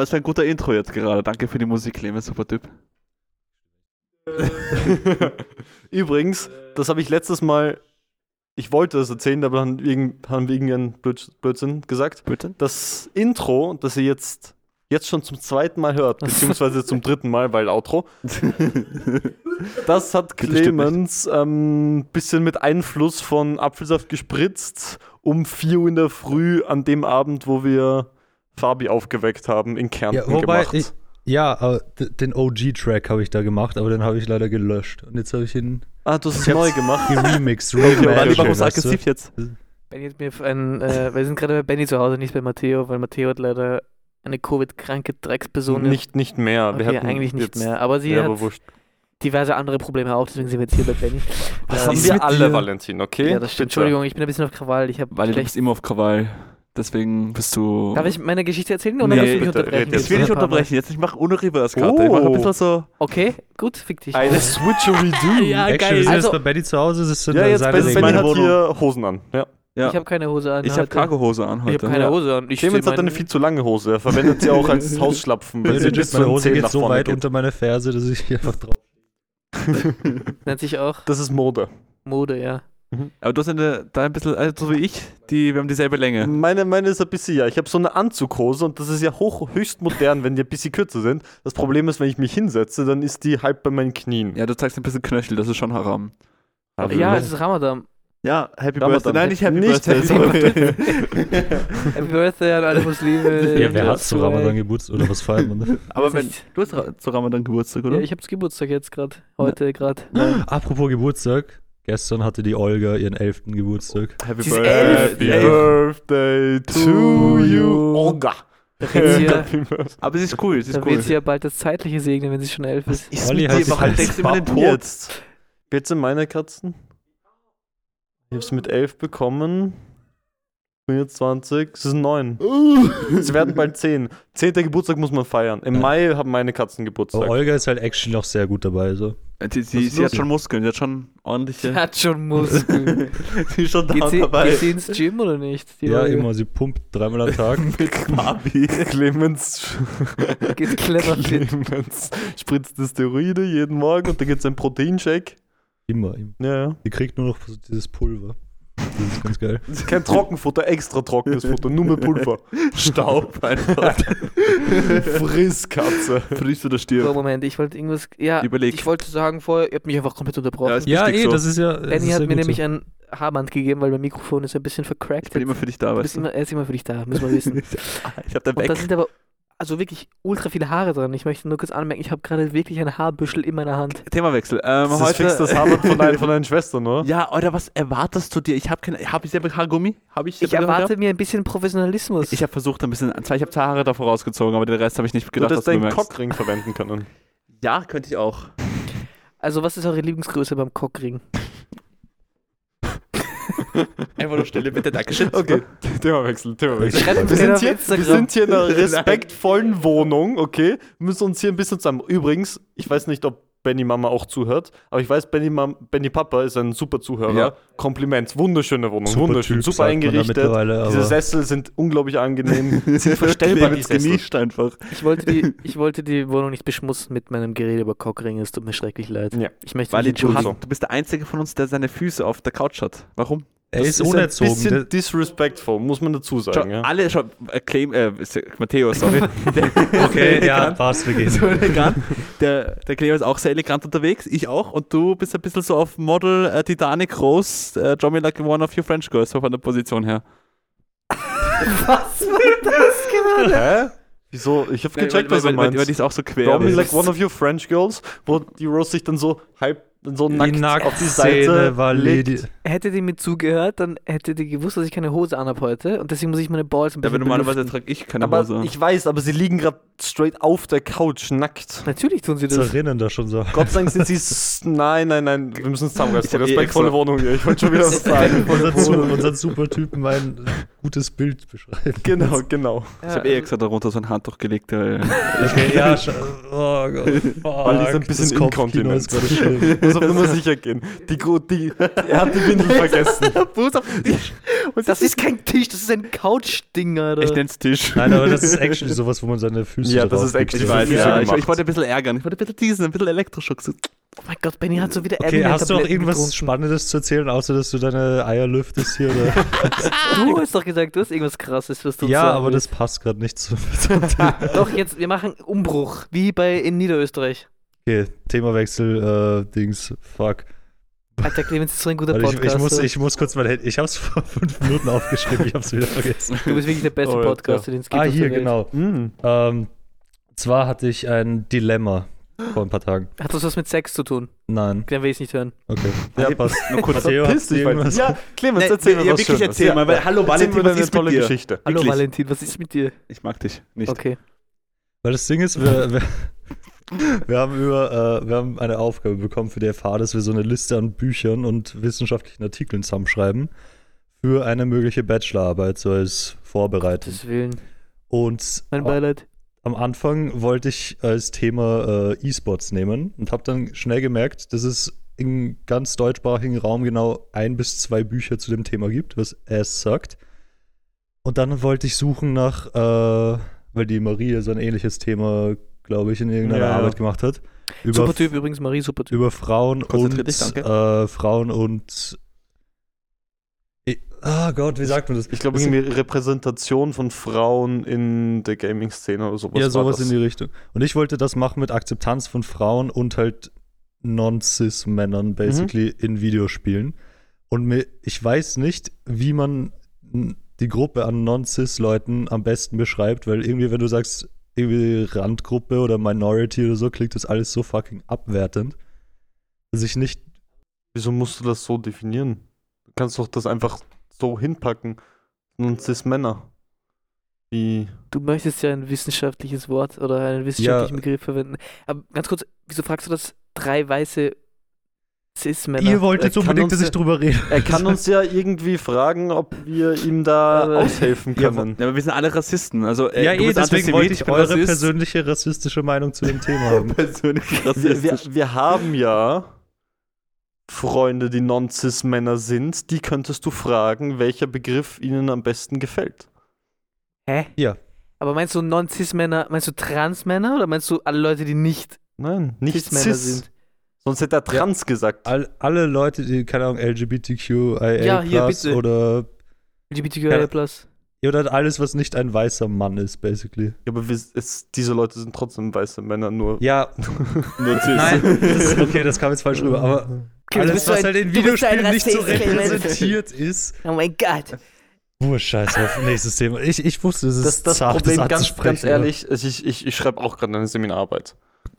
aber es war ein guter Intro jetzt gerade. Danke für die Musik, Clemens, super Typ. Übrigens, das habe ich letztes Mal, ich wollte das erzählen, aber haben haben wegen einen Blöd- Blödsinn gesagt. Bitte? Das Intro, das ihr jetzt, jetzt schon zum zweiten Mal hört, beziehungsweise zum dritten Mal, weil Outro, das hat Clemens ein ähm, bisschen mit Einfluss von Apfelsaft gespritzt um 4 Uhr in der Früh an dem Abend, wo wir Fabi aufgeweckt haben, in Kärnten Ja, wobei, gemacht. ich, ja, aber d- den OG-Track habe ich da gemacht, aber den habe ich leider gelöscht. Und jetzt habe ich ihn ah, du hast es neu gemacht. geremixed, Wally, reimagined, warum du? aggressiv jetzt? Benny hat mir ein, äh, wir sind gerade bei Benny zu Hause, nicht bei Matteo, weil Matteo hat leider eine Covid-kranke Drecksperson. Nicht, nicht mehr. okay, wir hatten eigentlich nicht jetzt- mehr. Aber sie Ja, hat aber diverse andere Probleme auch, deswegen sind wir jetzt hier bei Benny. Das Äh, haben ist wir alle, dir? Valentin, okay? Ja, das stimmt. Entschuldigung, ich bin ein bisschen auf Krawall. Ich habe Weil du bist immer auf Krawall. Deswegen bist du. Darf ich meine Geschichte erzählen oder Nee, darfst du mich bitte, unterbrechen? red Jetzt will ich unterbrechen. Jetzt ich mache ohne Reverse-Karte. Ich mache ein bisschen so. Okay, gut, fick dich. Eine Switcheroo. Ja, Actually, geil. Also- jetzt bei Benny zu Hause, das sind Ja, dann jetzt seine meine hat hier Hosen an. Ja. Ja. Ich habe keine Hose an. Ich habe. Cargohose an Ich heute. habe keine Ja. Hose an. Ich Clemens hat eine viel zu lange Hose. Er verwendet sie auch als Hausschlapfen, weil Ja, sie bis meine Hose geht so weit geht. unter meine Ferse, dass ich hier einfach drauf. nennt sich auch Das ist Mode. Mode, ja. Aber du hast eine, da ein bisschen, also so wie ich, die, wir haben dieselbe Länge. Meine, meine ist ein bisschen, ja. Ich habe so eine Anzughose und das ist ja hoch, höchst modern, wenn die ein bisschen kürzer sind. Das Problem ist, wenn ich mich hinsetze, dann ist die halb bei meinen Knien. Ja, du zeigst ein bisschen Knöchel, das ist schon haram. Aber Ja, ne? es ist Ramadan. Ja, Happy Ramadan. Birthday. Nein, nicht Happy Nicht Birthday. Happy sorry. Happy Birthday an alle Muslime. Ja, wer hat zu Ramadan Geburtstag oder was feiert man? Aber wenn, du hast zu Ramadan Geburtstag, oder? Ja, ich hab's Geburtstag jetzt gerade. Heute gerade. Apropos Geburtstag, gestern hatte die Olga ihren 11. Geburtstag. Happy Sie ist elf. Elf. Birthday to you, Olga. Birthday. Aber sie ist cool, sie ist da cool. wird sie ja bald das Zeitliche segnen, wenn sie schon elf ist. ist Olli mit dir? Warum denkst du immer den Tod? Jetzt. Jetzt sind meine Katzen. Ich habe es mit 11 bekommen. Bin jetzt 20. Es sind 9. Sie werden bald 10. 10. Geburtstag muss man feiern. Im Ja. Mai haben meine Katzen Geburtstag. Aber Olga ist halt actually noch sehr gut dabei. So. Sie, sie, sie hat schon Muskeln, sie hat schon Sie ordentliche. hat schon Muskeln. sie ist schon geht, da sie, dabei. geht sie ins Gym oder nicht? Die ja, Olga? immer, sie pumpt dreimal am Tag. Mit Barbie. Clemens, Geht clever. Clemens spritzt die Steroide jeden Morgen und dann gibt es einen Proteinshake. immer, immer. Ja, ja. Sie kriegt nur noch dieses Pulver. Das ist ganz geil. Kein Trockenfutter, extra trockenes Futter, nur mit Pulver. Staub einfach. Frisskatze. Frisch oder So, stirb. Moment, ich wollte irgendwas. Ja, Überleg. ich wollte sagen vorher, ihr habt mich einfach komplett unterbrochen. Ja, ist Ja, eh, so. das ist ja. das Benny ist hat mir nämlich so. ein Haarband gegeben, weil mein Mikrofon ist ein bisschen vercrackt. Ich bin immer für dich da, weißt du. immer, er ist immer für dich da, müssen wir wissen. Ich hab da Und da weg. sind aber also wirklich ultra viele Haare dran. Ich möchte nur kurz anmerken, ich habe gerade wirklich ein Haarbüschel in meiner Hand. Themawechsel. Ähm, Das ist heute. fix das Haarband von, deinen, von deinen Schwestern, oder? Ja, oder was erwartest du dir? Ich habe keine. Habe ich selber Haargummi? Habe ich Ich selber erwarte gehabt? mir ein bisschen Professionalismus. Ich habe versucht, ein bisschen. Zwar, ich habe zwei Haare davor rausgezogen, aber den Rest habe ich nicht Du gedacht, hättest dass du deinen. Cockring verwenden können. Ja, könnte ich auch. also, was ist eure Lieblingsgröße beim Cockring? Einfach nur Stille, bitte, Dankeschön. Okay, Themawechsel, Themawechsel. Wir sind, hier, wir sind hier in einer respektvollen Wohnung, okay? Wir müssen uns hier ein bisschen zusammen. Übrigens, ich weiß nicht, ob Benny Mama auch zuhört, aber ich weiß, Benny, Mam Benny Papa ist ein super Zuhörer. Ja. Kompliment, wunderschöne Wohnung, Super wunderschön, Typ, super eingerichtet. mittlerweile, Diese Sessel sind unglaublich angenehm, sind verstellbar, die genießt einfach. Ich wollte, die, ich wollte die Wohnung nicht beschmutzen mit meinem Gerede über Cockring. Es tut mir schrecklich leid. Ja. Ich möchte Weil mich du, hast, du bist der Einzige von uns, der seine Füße auf der Couch hat. Warum? Er Das ist unerzogen. ein bisschen disrespectful, muss man dazu Schau, sagen. Ja. alle schon, äh, Claim, äh, ist Matteo, sorry. der, Okay, ja, passt, wir gehen. so elegant. Der, der Cleo ist auch sehr elegant unterwegs, ich auch. Und du bist ein bisschen so auf Model äh, Titanic Rose, äh, Draw Me Like One of Your French Girls, so von der Position her. Was war das gerade? Hä? Wieso? Ich hab gecheckt, was er weil, weil, meint. die ist auch so quer. Draw me like ist- one of your French girls, wo die Rose sich dann so halb so Die nackt auf die Seite war legt. Hätte die mir zugehört, dann hätte die gewusst, dass ich keine Hose anhab heute. Und deswegen muss ich meine Balls ein Ja, aber bisschen normalerweise belüften. trage ich keine Aber Hose. ich weiß, aber sie liegen gerade straight auf der Couch, nackt. Natürlich tun sie das. Zerrinnen da schon so. Gott sei Dank sind sie. s- Nein, nein, nein, wir müssen es zusammenreißen. Ich hab eh Respektvolle extra- Wohnung hier. Ich wollte schon wieder was sagen. unser, Su unser Supertypen ein gutes Bild beschreiben. genau, genau. ich habe eh extra darunter so ein Handtuch gelegt. Weil Okay, ja, oh Gott. Weil die ist ein fuck, bisschen inkontinent. Muss auf Nummer sicher gehen. Die, die, er hat die Windel vergessen. Fuß auf den Tisch. Und Das ist kein Tisch, das ist ein Couch-Ding, Alter. Ich nenn's Tisch. Nein, aber das ist actually sowas, wo man seine Füße Ja, das ist actually Ich weiß, Füße ja, ich, ich wollte ein bisschen ärgern. Ich wollte ein bisschen teasen, ein bisschen Elektroschock. So, oh mein Gott, Benny hat so wieder Okay, hast du auch irgendwas getrunken. Spannendes zu erzählen, außer dass du deine Eier lüftest hier? Oder? Du hast doch gesagt, du hast irgendwas krasses, was du ja, sagen aber das willst. passt gerade nicht zu. Doch, jetzt, wir machen Umbruch, wie bei in Niederösterreich. Okay, Themawechsel, äh, Dings, fuck. Alter, Clemens ist so ein guter Warte, ich, Podcast. ich, muss, ich muss kurz Handy. Ich hab's vor fünf Minuten aufgeschrieben, ich hab's wieder vergessen. du bist wirklich der beste Alter. Podcaster, den es gibt. Ah, hier, genau. Mm. Ähm, zwar hatte ich ein Dilemma vor ein paar Tagen. Hat das was mit Sex zu tun? Nein, Dann will ich es nicht hören. okay. Ja, passt. Nur kurz. Matteo, Piss dich, irgendwas? Ja, Clemens, Nee, erzähl ja, mir was wirklich Schönes. erzähl ja. mal, weil- hallo, Erzähl Valentin, was eine ist mit tolle dir? Geschichte. Hallo Wirklich? Valentin, was ist mit dir? Ich mag dich nicht. Okay. Weil das Ding ist, wir, wir, wir, haben über, äh, wir haben eine Aufgabe bekommen für die FH, dass wir so eine Liste an Büchern und wissenschaftlichen Artikeln zusammenschreiben für eine mögliche Bachelorarbeit, so als Vorbereitung. Gottes Willen. Und Mein Beileid. am Anfang wollte ich als Thema äh, E-Sports nehmen und habe dann schnell gemerkt, dass es im ganz deutschsprachigen Raum genau ein bis zwei Bücher zu dem Thema gibt, was es sagt. Und dann wollte ich suchen nach, äh, weil die Marie so ein ähnliches Thema, glaube ich, in irgendeiner Ja, ja. Arbeit gemacht hat. Über, Super Typ übrigens, Marie, super Typ. über Frauen und dich, danke. äh, Frauen und Ah Gott, wie sagt man das? Ich glaube, irgendwie Repräsentation von Frauen in der Gaming-Szene oder sowas. ja, war sowas das. in die Richtung. Und ich wollte das machen mit Akzeptanz von Frauen und halt Non-Cis-Männern, basically, in Videospielen. Und mir, ich weiß nicht, wie man die Gruppe an Non-Cis-Leuten am besten beschreibt, weil irgendwie, wenn du sagst, irgendwie Randgruppe oder Minority oder so, klingt das alles so fucking abwertend, dass ich nicht. Wieso musst du das so definieren? Du kannst doch das einfach so hinpacken. Und Cis-Männer. Wie. Du möchtest ja ein wissenschaftliches Wort oder einen wissenschaftlichen Begriff verwenden. Aber ganz kurz, wieso fragst du das? Drei weiße Cis-Männer. Ihr wolltet er kann unbedingt, uns dass ich ja- drüber rede. Er kann uns ja irgendwie fragen, ob wir ihm da aushelfen können. Ja, aber wir sind alle Rassisten. Also, äh, ja, du eh, deswegen Antisemit, wollte ich bin eure Rassist. persönliche rassistische Meinung zu dem Thema haben. persönlich wir, rassistisch. wir, wir haben ja Freunde, die Non-Cis-Männer sind. Die könntest du fragen, welcher Begriff ihnen am besten gefällt. Hä? Ja. Aber meinst du Non-Cis-Männer, meinst du Trans-Männer oder meinst du alle Leute, die nicht Nein, nicht Cis-Männer Cis. sind? Sonst hätte er Trans gesagt. All, alle Leute, die, keine Ahnung, LGBTQIA Ja, hier, plus bitte. oder, LGBTQIA+. Ja. ja, oder alles, was nicht ein weißer Mann ist, basically. Ja, aber wir, es, diese Leute sind trotzdem weiße Männer, nur, Ja, nur Cis. nein, das, okay, das kam jetzt falsch rüber, aber Okay, alles, was ein- halt in Videospielen nicht so repräsentiert ist. Oh mein Gott. Wurscht, scheiße, nächstes Thema. Ich, ich wusste, es ist Das, das zart, Problem, das ganz, ganz ehrlich, ich, ich, ich schreibe auch gerade eine Seminararbeit.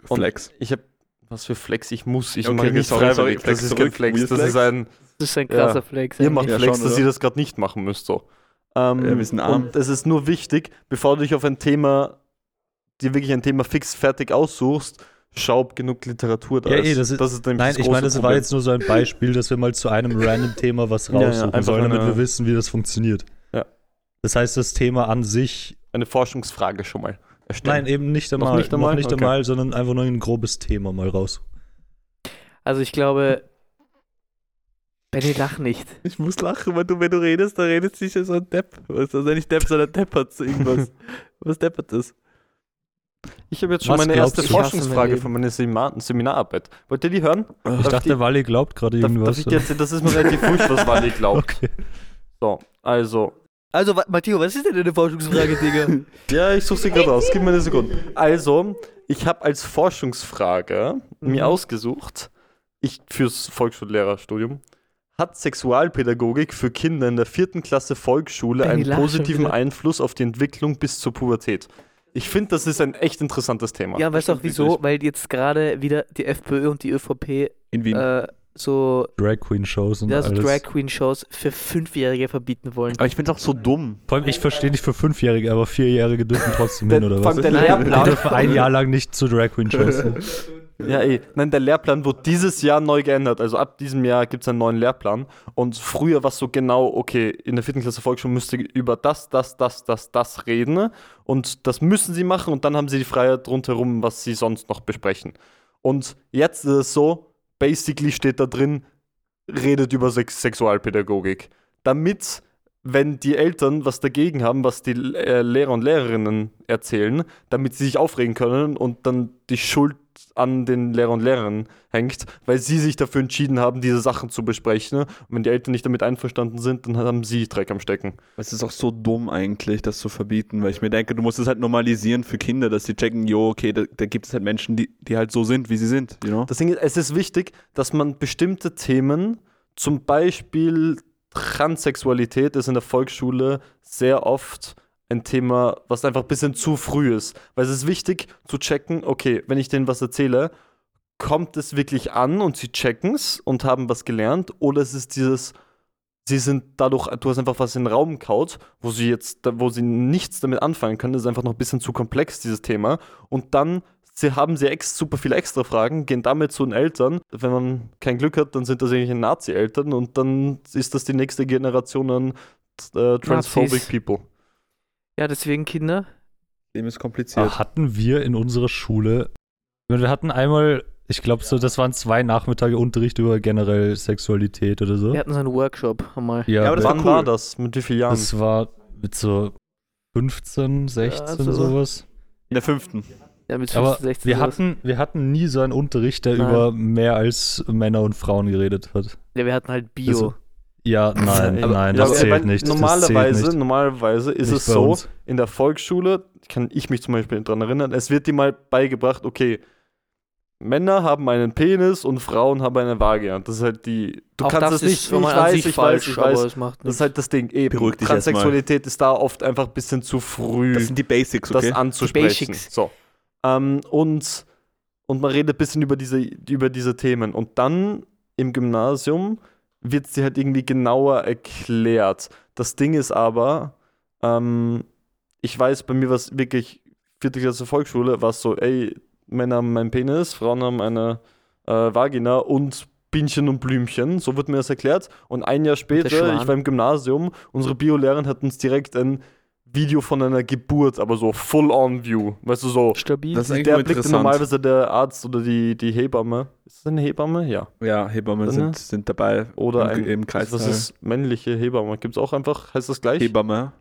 Und Flex. Ich habe, was für Flex, ich muss, ich Okay, mache okay, nicht sorry, sorry, freiwillig, Flex das ist kein Flex, das ist ein, Das ist ein Ja. krasser Flex. ihr macht Ja, Flex, schon, dass ihr das gerade nicht machen müsst, so. Ähm, Ja, wir sind arm. Und es ist nur wichtig, bevor du dich auf ein Thema, dir wirklich ein Thema fix fertig aussuchst, schau, ob genug Literatur da Ja, ist. eh, das ist- nämlich Nein, ich meine, das große war Problem. jetzt nur so ein Beispiel, dass wir mal zu einem random Thema was Ja, ja, raussuchen einfach sollen, damit eine- wir wissen, wie das funktioniert. Ja. Das heißt, das Thema an sich, eine Forschungsfrage schon mal erstellen. nein, eben nicht Noch einmal, nicht einmal? noch nicht Okay. einmal, sondern einfach nur ein grobes Thema mal raus. Also ich glaube, Benny lach nicht. Ich muss lachen, weil du, wenn du redest, da redet sich so ein Depp. Weißt du, Also nicht Depp, sondern deppert so irgendwas. Was deppert ist. Ich habe jetzt schon Was meine erste du? Ich mein Forschungsfrage Leben. für meine Seminar Seminararbeit. Wollt ihr die hören? Ich Darf dachte, die- Wally glaubt gerade irgendwas. darf ich erzählen? Das ist mir relativ wurscht, was Wally glaubt. okay. So, also, Also, Matteo, was ist denn deine Forschungsfrage, Digga? Ja, ich suche sie gerade aus. Gib mir eine Sekunde. Also, ich habe als Forschungsfrage mir Mhm. ausgesucht, ich fürs Volksschullehrerstudium, hat Sexualpädagogik für Kinder in der vierten Klasse Volksschule einen positiven. Einfluss auf die Entwicklung bis zur Pubertät? Ich finde, das ist ein echt interessantes Thema. ja, weißt du auch wieso? wirklich. Weil jetzt gerade wieder die FPÖ und die ÖVP In Wien. äh, so, Drag Queen Shows und ja, so alles. Drag Queen Shows für Fünfjährige verbieten wollen. Aber ich finde es auch so dumm. Vor allem, ich verstehe nicht für Fünfjährige, aber Vierjährige dürfen trotzdem hin, oder vor was? allem der Nein. Die Lehrplan. dürfen ein Jahr lang nicht zu Drag Queen Shows. hin. Ja, ey. Nein, der Lehrplan wurde dieses Jahr neu geändert. Also ab diesem Jahr gibt es einen neuen Lehrplan. Und früher war es so genau, okay, in der vierten Klasse Volksschule müsst ihr über das, das, das, das, das reden. Und das müssen sie machen. Und dann haben sie die Freiheit rundherum, was sie sonst noch besprechen. Und jetzt ist es so, basically steht da drin, redet über Sex Sexualpädagogik. Damit, wenn die Eltern was dagegen haben, was die äh, Lehrer und Lehrerinnen erzählen, damit sie sich aufregen können und dann die Schuld an den Lehrer und Lehrerinnen hängt, weil sie sich dafür entschieden haben, diese Sachen zu besprechen. Und wenn die Eltern nicht damit einverstanden sind, dann haben sie Dreck am Stecken. Es ist auch so dumm eigentlich, das zu verbieten, weil ich mir denke, du musst es halt normalisieren für Kinder, dass sie checken, jo, okay, da, da gibt es halt Menschen, die, die halt so sind, wie sie sind, you know? Das Ding ist, es ist wichtig, dass man bestimmte Themen, zum Beispiel Transsexualität, ist in der Volksschule sehr oft ein Thema, was einfach ein bisschen zu früh ist. Weil es ist wichtig zu checken, okay, wenn ich denen was erzähle, kommt es wirklich an und sie checken es und haben was gelernt oder es ist dieses, sie sind dadurch, du hast einfach was in den Raum kaut, wo sie jetzt, wo sie nichts damit anfangen können, das ist einfach noch ein bisschen zu komplex, dieses Thema. Und dann sie haben sie ex super viele extra Fragen, gehen damit zu den Eltern. Wenn man kein Glück hat, dann sind das eigentlich Nazi-Eltern und dann ist das die nächste Generation an äh, transphobic Nazis. people. Ja, deswegen Kinder. Leben ist kompliziert. Ah, hatten wir in unserer Schule, wir hatten einmal, ich glaube so, das waren zwei Nachmittage Unterricht über generell Sexualität oder so. Wir hatten so einen Workshop einmal. Ja, Ja, aber das war Wann cool. war das? Mit wie vielen Jahren? das war mit so 15, 16 also- sowas. In der fünften. Ja, mit Aber 15, 16 wir sowas. hatten, wir hatten nie so einen Unterricht, der Nein. über mehr als Männer und Frauen geredet hat. Ja, wir hatten halt Bio. Also, Ja, nein, Aber- nein, das aber zählt nicht. das Normalerweise, zählt nicht. normalerweise ist Nicht es so, uns. in der Volksschule, kann ich mich zum Beispiel daran erinnern, es wird dir mal beigebracht, okay, Männer haben einen Penis und Frauen haben eine Vagina. Das ist halt die. Du Auch kannst das es nicht. ich weiß, ich falsch weiß, ich weiß. es macht Das ist halt das Ding. Eben, Beruhig dich. Transsexualität ist da oft einfach ein bisschen zu früh, Das sind die Basics, das okay? anzusprechen. Basics. So. Ähm, und, und man redet ein bisschen über diese, über diese Themen. Und dann im Gymnasium wird sie halt irgendwie genauer erklärt. Das Ding ist aber, ähm, ich weiß, bei mir war es wirklich, vierte Klasse Volksschule, war es so, ey, Männer haben einen Penis, Frauen haben eine äh, Vagina und Bienchen und Blümchen. So wird mir das erklärt. Und ein Jahr später, ich war im Gymnasium, unsere Biolehrerin hat uns direkt ein Video von einer Geburt, aber so Full-on-View. Weißt du, so. Stabil. Das ist Der blickt normalerweise der Arzt oder die, die Hebamme. Ist das eine Hebamme? Ja. Ja, Hebammen Dann, sind, sind dabei. Oder im, ein, im Kreis. was ist männliche Hebamme? Gibt es auch einfach, heißt das gleich? Hebamme.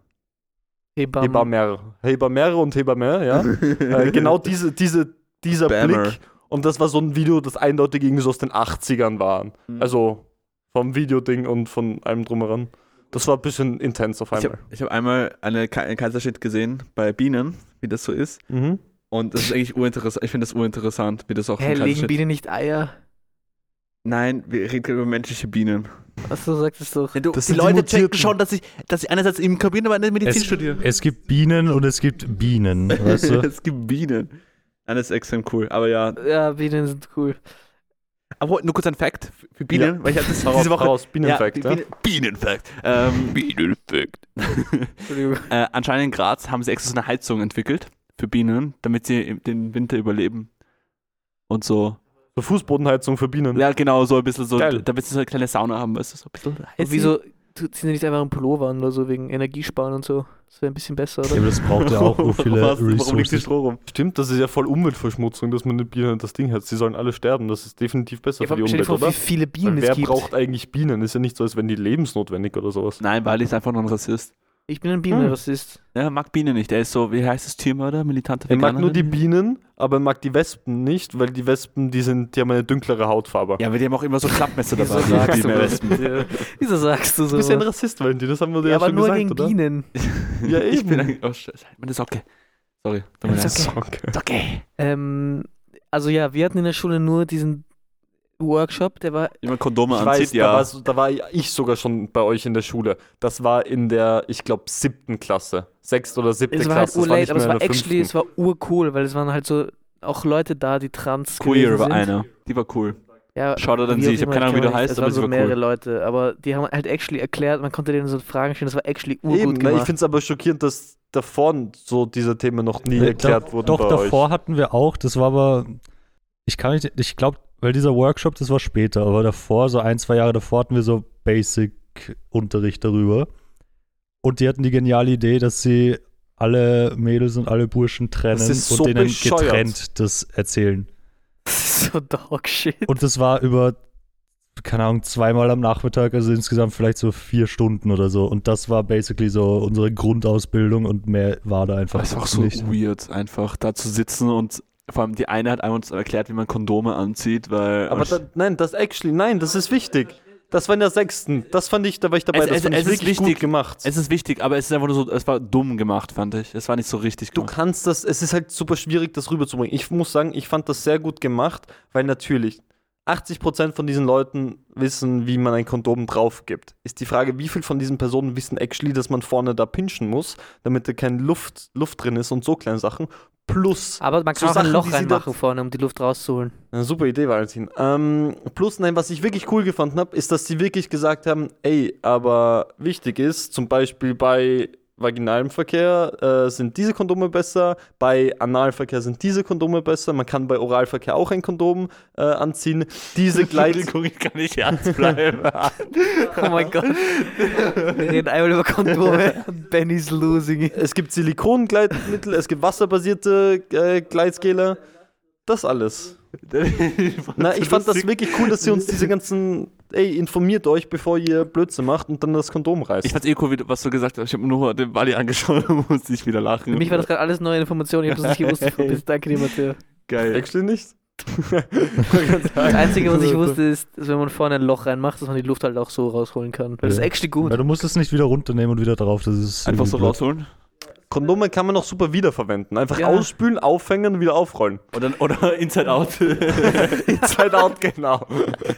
Hebammen. Hebammer. Hebammer und Hebammer, ja. äh, genau diese, diese, dieser Bammer. Blick. Und das war so ein Video, das eindeutig irgendwie so aus den 80ern war. Mhm. Also vom Videoding und von allem drumheran. Das war ein bisschen intens auf Ich einmal. habe ich hab einmal eine, einen Kaiserschnitt gesehen bei Bienen, wie das so ist. Mhm. Und das ist eigentlich urinteressant. Ich finde das urinteressant, wie das auch Hä, legen Bienen nicht Eier? Nein, wir reden gerade über menschliche Bienen. Was du sagst, ist doch. Ja, du, Das die die Leute Mutierten. checken schon, dass ich, dass ich einerseits im Kabine aber in der Medizin Es- studiere. Es gibt Bienen und es gibt Bienen, weißt du? es gibt Bienen. Nein, das ist extrem cool. Aber ja, Ja, Bienen sind cool. aber nur kurz ein Fact für Bienen, Ja. weil ich hatte das Raus, diese Woche. raus, Bienenfact, ja, ja? Bienen, Bienenfact. Ähm, Bienenfact. Entschuldigung. äh, anscheinend in Graz haben sie extra so eine Heizung entwickelt für Bienen, damit sie den Winter überleben. Und so. So Fußbodenheizung für Bienen. Ja, genau, so ein bisschen so, Geil. damit sie so eine kleine Sauna haben, weißt du, so ein bisschen Und heiß. wieso tut- ziehen sie nicht einfach einen Pullover an oder so wegen Energiesparen und so? Das wäre ein bisschen besser, Ja, oder? aber das braucht ja auch so viele Was? Warum liegt die. Stroh rum? Stimmt, das ist ja voll Umweltverschmutzung, dass man den Bienen das Ding hat. Sie sollen alle sterben. Das ist definitiv besser Ja, für die Umwelt, vor, oder? wie viele Bienen Weil es wer gibt. braucht eigentlich Bienen? Ist ja nicht so, als wären die lebensnotwendig oder sowas. Nein, Bali ist einfach nur ein Rassist. Ich bin ein Hm. Bienenrassist. Er mag Bienen nicht. Er ist so, wie heißt es, Tiermörder, militanter Er mag nur die Bienen, aber er mag die Wespen nicht, weil die Wespen, die sind, die haben eine dunklere Hautfarbe. Ja, aber die haben auch immer so Klappmesser Wieso dabei. sagst die du Wespen. das? Wieso sagst du Du so? bist ja ein Rassist, Valentin, das haben wir dir ja, ja, aber schon nur gesagt, gegen oder? Bienen. Ja, Ich bin eigentlich. Oh, Scheiße. Halt meine Socke. Sorry. okay. Okay. Ist okay. Ähm, also ja, wir hatten in der Schule nur diesen Workshop, der war Wie man Kondome Ich anzieht, weiß, da, ja. war, so- da war ich sogar schon bei euch in der Schule. Das war in der, ich glaube, siebten Klasse. Sechste oder siebte es war halt Klasse. das urlate, nicht aber es war actually, es fünften. war urcool, weil es waren halt so auch Leute da, die trans Queer war sind. einer. Die war cool. Ja, Shoutout an sie. Ich habe keine Ahnung, wie du heißt, es aber waren so war mehrere cool. Leute, aber die haben halt actually erklärt, man konnte denen so Fragen stellen, das war actually urgut Eben, ne, ich gemacht. finde es aber schockierend, dass davor so diese Themen noch nie Äh, erklärt da, wurden Doch, bei davor euch. hatten wir auch, das war aber, ich kann nicht, ich glaube, weil dieser Workshop, das war später, aber davor, so ein, zwei Jahre davor hatten wir so Basic-Unterricht darüber. Und die hatten die geniale Idee, dass sie alle Mädels und alle Burschen trennen und so denen bescheuert. getrennt das erzählen. Das ist so Dogshit. Und das war über keine Ahnung, zweimal am Nachmittag, also insgesamt vielleicht so vier Stunden oder so. Und das war basically so unsere Grundausbildung und mehr war da einfach Das ist auch so nicht. weird, einfach da zu sitzen und vor allem die eine hat einmal uns erklärt, wie man Kondome anzieht, weil. Aber da, nein, das actually, nein, das ist wichtig. Das war in der sechsten. Das fand ich, da war ich dabei. Es- das es- fand ich es ist wirklich wichtig. gut gemacht. es ist wichtig, aber es ist einfach nur so, es war dumm gemacht, fand ich. Es war nicht so richtig Du gemacht. kannst das, es ist halt super schwierig, das rüberzubringen. Ich muss sagen, ich fand das sehr gut gemacht, weil natürlich 80% von diesen Leuten wissen, wie man ein Kondom drauf gibt. Ist die Frage, wie viel von diesen Personen wissen actually, dass man vorne da pinchen muss, damit da keine Luft, Luft drin ist und so kleine Sachen. Plus, Aber man So kann auch ein Sachen, Loch reinmachen vorne, um die Luft rauszuholen. Eine super Idee, Valentin. Ähm, plus, nein, was ich wirklich cool gefunden habe, ist, dass sie wirklich gesagt haben, ey, aber wichtig ist, zum Beispiel bei vaginalem Verkehr äh, sind diese Kondome besser, bei Analverkehr sind diese Kondome besser, man kann bei Oralverkehr auch ein Kondom äh, anziehen. Diese. Entschuldigung, ich kann nicht ernst bleiben. Oh mein Gott. Wir reden einmal über Kondome Benny's losing it. es gibt Silikongleitmittel, es gibt wasserbasierte äh, Gleitscaler. Das alles. Na, ich fand das wirklich cool, dass sie uns diese ganzen, ey, informiert euch, bevor ihr Blödsinn macht und dann das Kondom reißt. Ich fand's eh du- was du gesagt hast. Ich habe nur den Bali angeschaut und musste ich wieder lachen. Für mich war das gerade alles neue Informationen, ich habe das nicht gewusst. Bis- Danke dir, Matteo. geil. Actually nicht. Das Einzige, was ich wusste, ist, dass wenn man vorne ein Loch reinmacht, dass man die Luft halt auch so rausholen kann. Das ist Ja. actually gut. Weil du musst es nicht wieder runternehmen und wieder drauf. Das ist Einfach so blöd. rausholen. Kondome kann man auch super wiederverwenden. Einfach Ja. ausspülen, aufhängen und wieder aufrollen. Oder, oder Inside Out. Inside out, genau.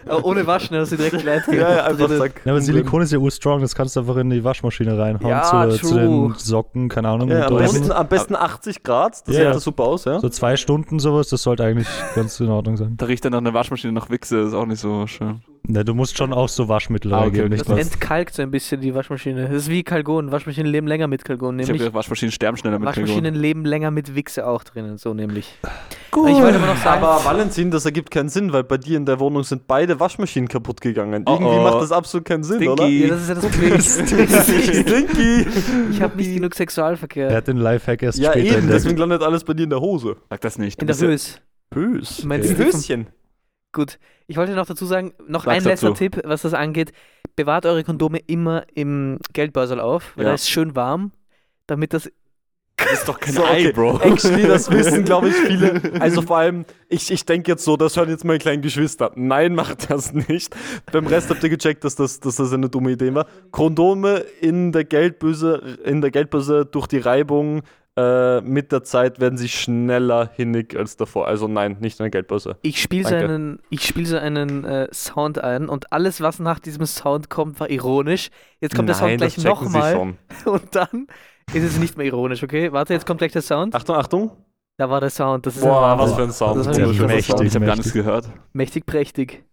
Aber ohne Waschen, dass sie direkt gleich Ja, ja, einfach. Ja, aber Silikon ist ja urstrong, das kannst du einfach in die Waschmaschine reinhauen Ja, zu, zu den Socken, keine Ahnung. Ja, am, besten, am besten 80 Grad, das sieht ja. das super aus, ja? so zwei Stunden sowas, das sollte eigentlich ganz in Ordnung sein. Da riecht dann nach einer Waschmaschine nach Wichse, ist auch nicht so schön. Ne, du musst schon auch so Waschmittel Ah, okay, Das was. entkalkt so ein bisschen die Waschmaschine. Das ist wie Kalgon. Waschmaschinen leben länger mit Kalgon, Ich habe nämlich. gedacht, Waschmaschinen sterben schneller mit Waschmaschinen leben länger mit Wichse auch drinnen, so nämlich. Gut. Ich wollte aber noch sagen, Aber Valentin, das ergibt keinen Sinn, weil bei dir in der Wohnung sind beide Waschmaschinen kaputt gegangen. Oh, Irgendwie oh. macht das absolut keinen Sinn, Stinky. ja, das ist ja das Problem. Stinky! ich habe nicht genug Er Sexualverkehr. hat den Lifehack erst Ja, später eben, entdeckt. deswegen landet alles bei dir in der Hose. Sag das nicht. In der ja- Höhe. Bös. Meinst Okay. Höschen. Gut. Ich wollte noch dazu sagen, noch Sag's ein letzter dazu. Tipp, was das angeht. Bewahrt eure Kondome immer im Geldbörsel auf, weil Ja. da ist schön warm, damit das. Das ist doch kein So, Ei, okay. Bro. Actually, das wissen, glaube ich, viele. Also vor allem, ich, ich denke jetzt so, das hören jetzt meine kleinen Geschwister. Nein, macht das nicht. Beim Rest habt ihr gecheckt, dass das, dass das eine dumme Idee war. Kondome in der Geldbörse, in der Geldbörse durch die Reibung äh, mit der Zeit werden sie schneller hinnig als davor. Also nein, nicht in der Geldbörse. Ich spiele so einen, ich spiel so einen äh, Sound ein und alles, was nach diesem Sound kommt, war ironisch. Jetzt kommt der Sound Nein, gleich das nochmal und dann ist es nicht mehr ironisch, okay? Warte, jetzt kommt gleich der Sound. Achtung, Achtung. Da war der Sound. Das ist Boah, ein was für ein Sound. Das ich, mächtig. Ich habe gar nichts gehört. mächtig prächtig.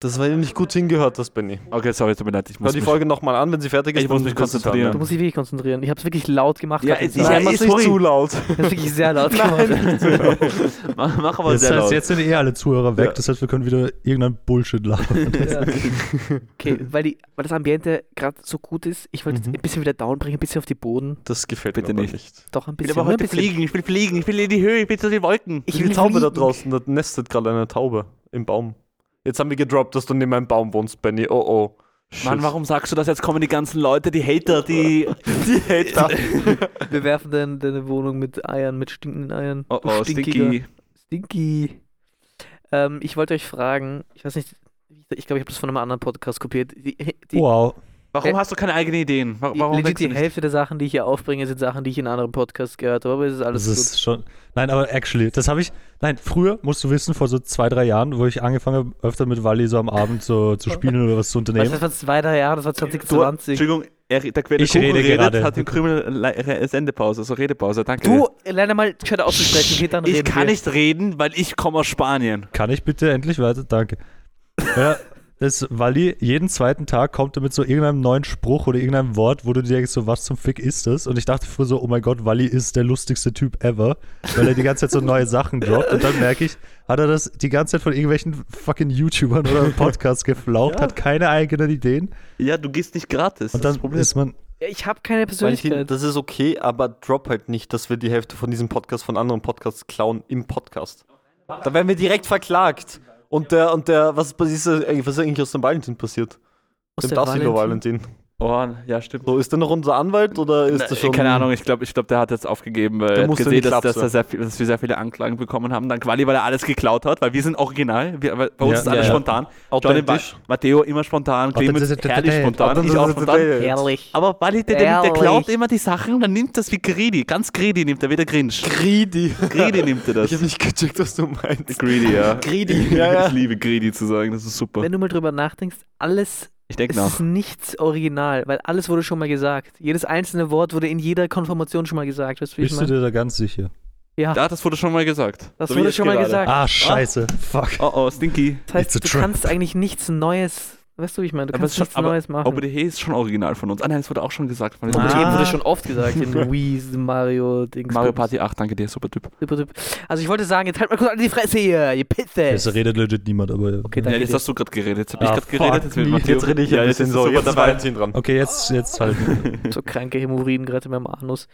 Das war nicht gut hingehört, das Benny. Okay, sorry, tut mir leid. Ich Hör muss die mich- Folge nochmal an, wenn sie fertig ist. Ich muss mich konzentrieren. hören, Du musst dich wirklich konzentrieren. Ich habe es wirklich laut gemacht. Ja, ich- jetzt. Nein, Ja, mach's ist nicht zu laut. Ich habe wirklich sehr laut gemacht. mach, mach aber Das sehr heißt, laut. jetzt sind eh alle Zuhörer weg, Ja. das heißt, wir können wieder irgendein Bullshit labern. Ja. Okay, weil, die, weil das Ambiente gerade so gut ist, ich wollte Mhm. ein bisschen wieder down bringen, ein bisschen auf die Boden. Das gefällt Bitte mir aber nicht. Doch ein Ich will bisschen. aber ein heute bisschen. fliegen. Ich will fliegen. Ich will in die Höhe. Ich will zu den Wolken. Ich Die will Taube da draußen, da nestet gerade eine Taube im Baum. Jetzt haben wir gedroppt, dass du neben einem Baum wohnst, Benny. Oh oh. Mann, Shit. warum sagst du das? Jetzt kommen die ganzen Leute, die Hater, die. Die Hater. Wir werfen dein, deine Wohnung mit Eiern, mit stinkenden Eiern. Oh oh. Stinky. Stinky. Ähm, ich wollte euch fragen, ich weiß nicht, ich glaube, ich habe das von einem anderen Podcast kopiert. Die, die, Wow. Warum hast du keine eigenen Ideen? Warum legit du die? Hälfte der Sachen, die ich hier aufbringe, sind Sachen, die ich in anderen Podcasts gehört habe, aber es ist alles Das gut. ist schon. Nein, aber actually, das habe ich. Nein, früher musst du wissen, vor so zwei, drei Jahren, wo ich angefangen habe, öfter mit Wally so am Abend so zu spielen oder was zu du, unternehmen. das war zwei, drei Jahre, das war Du, 2020. Entschuldigung, er, der Quelle Ich rede redet, gerade. hat im Krümel Sendepause, also Redepause. Danke. Du, lerne mal gescheit auszusprechen, geht dann ich reden kann wir. nicht reden, weil ich komme aus Spanien. Kann ich bitte endlich weiter? Danke. Ja, das Wally, jeden zweiten Tag kommt er mit so irgendeinem neuen Spruch oder irgendeinem Wort, wo du dir denkst, so, was zum Fick ist das? Und ich dachte früher so, oh mein Gott, Wally ist der lustigste Typ ever, weil er die ganze Zeit so neue Sachen droppt. Und dann merke ich, hat er das die ganze Zeit von irgendwelchen fucking YouTubern oder Podcasts geflaucht, Ja. hat keine eigenen Ideen. Ja, du gehst nicht gratis. Und das dann Problem. ist man, Ich habe keine Valentin, Persönlichkeit. das ist okay, aber drop halt nicht, dass wir die Hälfte von diesem Podcast von anderen Podcasts klauen im Podcast. Da werden wir direkt verklagt. Und der, und der, was, ist eigentlich, was ist eigentlich aus dem Valentin passiert? Aus Dem der Dassilo Valentin. Valentin. Oh, ja, stimmt. So, ist der noch unser Anwalt oder ist Na, das schon. Keine Ahnung, ich glaube, ich glaub, der hat jetzt aufgegeben, weil er hat gesehen, dass, dass, er sehr viel, dass wir sehr viele Anklagen bekommen haben. Dann Quali, weil er alles geklaut hat, weil wir sind original. Wir, bei uns Ja, ist alles ja. spontan. Johnny, Ma Authentisch. Matteo immer spontan, Clemens herrlich spontan, ich auch spontan. Ehrlich. Aber Bali, der, der, der klaut immer die Sachen, dann nimmt das wie greedy. Ganz greedy nimmt er, wie der Grinch. Greedy. Greedy nimmt er das. Ich habe nicht gecheckt, was du meinst. Greedy, ja. Greedy. Ja, ja. Ich liebe greedy zu sagen, das ist super. Wenn du mal drüber nachdenkst, alles Ich denke es nach. ist nichts original, weil alles wurde schon mal gesagt. Jedes einzelne Wort wurde in jeder Konformation schon mal gesagt. Weißt du, Bist du dir da ganz sicher? Ja, Ja, das wurde schon mal gesagt. das So wurde schon mal gerade. gesagt. Ah, scheiße. Fuck. Oh oh, Stinky. Das heißt, It's du trap. kannst eigentlich nichts Neues, weißt du, wie ich meine? Du Aber kannst schon- nichts aber Neues machen. OBDH ist schon original von uns. Ah nein, es wurde auch schon gesagt. Von Vom Ah. Wurde schon oft gesagt in Wii, Mario, Dings. Mario Party 8, danke dir, super Typ. Super Typ. Also ich wollte sagen, jetzt halt mal kurz an die Fresse hier, ihr Pisse. Es redet legit niemand, aber. Okay, Ja, danke jetzt dir. hast du gerade geredet. Jetzt habe ich Ah, gerade geredet. Jetzt will. Matteo. Jetzt rede ich ja, ein bisschen so. Jetzt dabei. Valentin dran. Okay, jetzt, jetzt halt. So kranke Hämorrhoiden gerade in meinem Anus.